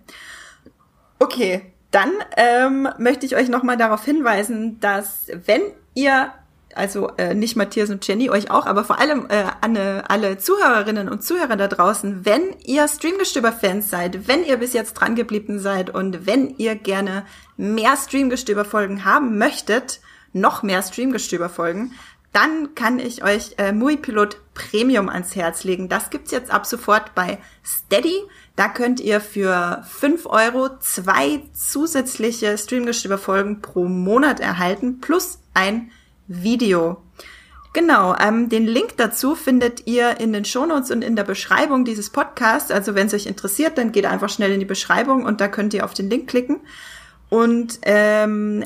Okay, dann ähm, möchte ich euch nochmal darauf hinweisen, dass wenn ihr, also äh, nicht Matthias und Jenny, euch auch, aber vor allem äh, alle, alle Zuhörerinnen und Zuhörer da draußen, wenn ihr Streamgestöber-Fans seid, wenn ihr bis jetzt dran geblieben seid und wenn ihr gerne mehr Streamgestöber-Folgen haben möchtet, noch mehr Streamgestöber-Folgen, dann kann ich euch äh, Pilot Premium ans Herz legen. Das gibt's jetzt ab sofort bei Steady. Da könnt ihr für fünf Euro zwei zusätzliche Streamgestöber-Folgen pro Monat erhalten, plus ein Video. Genau, ähm, den Link dazu findet ihr in den Shownotes und in der Beschreibung dieses Podcasts. Also wenn es euch interessiert, dann geht einfach schnell in die Beschreibung und da könnt ihr auf den Link klicken. Und ähm,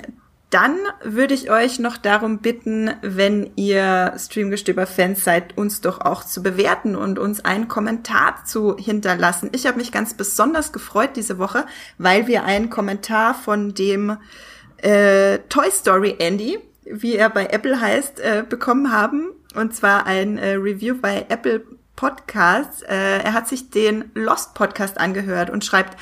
dann würde ich euch noch darum bitten, wenn ihr Streamgestöber-Fans seid, uns doch auch zu bewerten und uns einen Kommentar zu hinterlassen. Ich habe mich ganz besonders gefreut diese Woche, weil wir einen Kommentar von dem äh, Toy Story Andy, wie er bei Apple heißt, äh, bekommen haben. Und zwar ein äh, Review bei Apple Podcasts. Äh, er hat sich den Lost Podcast angehört und schreibt,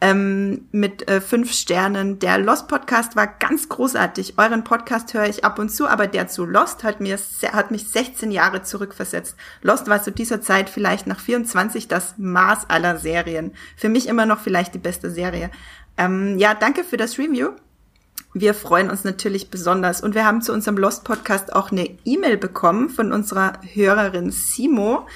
ähm, mit äh, fünf Sternen. Der Lost Podcast war ganz großartig. Euren Podcast höre ich ab und zu, aber der zu Lost hat mir hat mich 16 Jahre zurückversetzt. Lost war zu dieser Zeit vielleicht nach 24 das Maß aller Serien. Für mich immer noch vielleicht die beste Serie. Ähm, ja, danke für das Review. Wir freuen uns natürlich besonders und wir haben zu unserem Lost Podcast auch eine E-Mail bekommen von unserer Hörerin Simo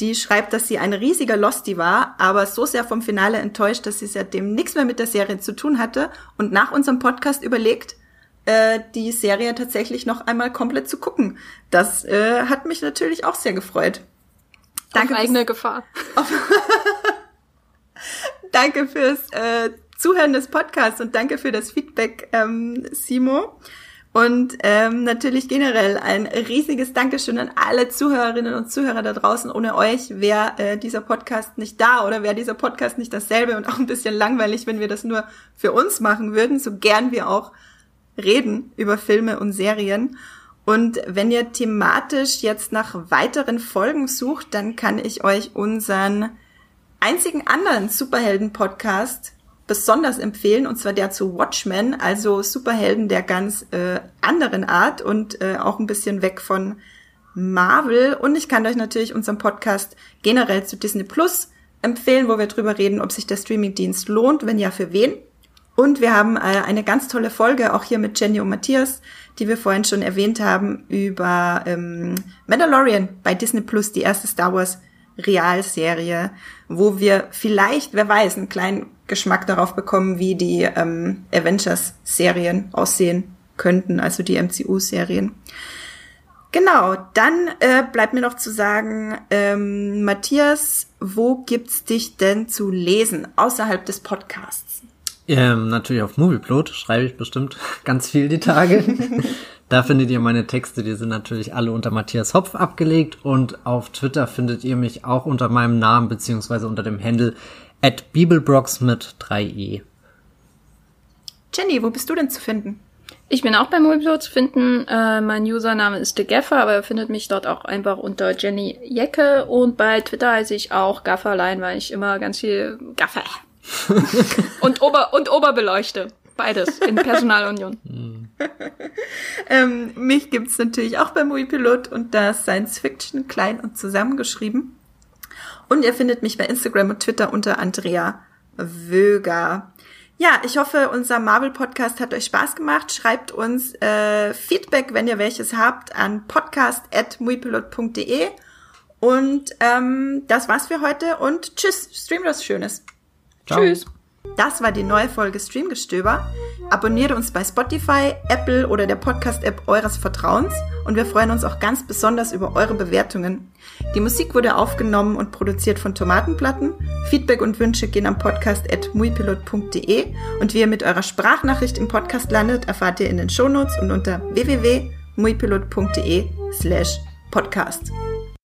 die schreibt, dass sie ein riesiger Losty war, aber so sehr vom Finale enttäuscht, dass sie seitdem nichts mehr mit der Serie zu tun hatte und nach unserem Podcast überlegt, äh, die Serie tatsächlich noch einmal komplett zu gucken. Das äh, hat mich natürlich auch sehr gefreut. Danke Auf eigene Gefahr. danke fürs äh, Zuhören des Podcasts und danke für das Feedback, ähm, Simo. Und ähm, natürlich generell ein riesiges Dankeschön an alle Zuhörerinnen und Zuhörer da draußen. Ohne euch wäre äh, dieser Podcast nicht da oder wäre dieser Podcast nicht dasselbe und auch ein bisschen langweilig, wenn wir das nur für uns machen würden, so gern wir auch reden über Filme und Serien. Und wenn ihr thematisch jetzt nach weiteren Folgen sucht, dann kann ich euch unseren einzigen anderen Superhelden-Podcast besonders empfehlen, und zwar der zu Watchmen, also Superhelden der ganz äh, anderen Art und äh, auch ein bisschen weg von Marvel. Und ich kann euch natürlich unseren Podcast generell zu Disney Plus empfehlen, wo wir drüber reden, ob sich der Streamingdienst lohnt, wenn ja, für wen. Und wir haben äh, eine ganz tolle Folge, auch hier mit Jenny und Matthias, die wir vorhin schon erwähnt haben, über ähm, Mandalorian bei Disney Plus, die erste Star Wars Realserie, wo wir vielleicht, wer weiß, einen kleinen Geschmack darauf bekommen, wie die ähm, Avengers-Serien aussehen könnten, also die MCU-Serien. Genau, dann äh, bleibt mir noch zu sagen, ähm, Matthias, wo gibt's dich denn zu lesen außerhalb des Podcasts? Ähm, natürlich auf Movieplot schreibe ich bestimmt ganz viel die Tage. Da findet ihr meine Texte, die sind natürlich alle unter Matthias Hopf abgelegt und auf Twitter findet ihr mich auch unter meinem Namen beziehungsweise unter dem Handle at Bibelbrox mit 3e. Jenny, wo bist du denn zu finden? Ich bin auch bei Moviepilot zu finden. Äh, mein Username ist TheGaffer, aber er findet mich dort auch einfach unter Jenny Jecke. Und bei Twitter heiße ich auch Gafferlein, weil ich immer ganz viel Gaffer und, Ober und Oberbeleuchte. Beides in Personalunion. ähm, mich gibt's natürlich auch bei Moviepilot und das Science Fiction klein und zusammengeschrieben. Und ihr findet mich bei Instagram und Twitter unter Andrea Wöger. Ja, ich hoffe, unser Marvel-Podcast hat euch Spaß gemacht. Schreibt uns äh, Feedback, wenn ihr welches habt, an podcast.muipilot.de. Und ähm, das war's für heute und tschüss, stream was Schönes. Ciao. Tschüss. Das war die neue Folge Streamgestöber. Abonniere uns bei Spotify, Apple oder der Podcast-App eures Vertrauens und wir freuen uns auch ganz besonders über eure Bewertungen. Die Musik wurde aufgenommen und produziert von Tomatenplatten. Feedback und Wünsche gehen am Podcast at muipilot.de und wie ihr mit eurer Sprachnachricht im Podcast landet, erfahrt ihr in den Shownotes und unter www.muipilot.de slash podcast.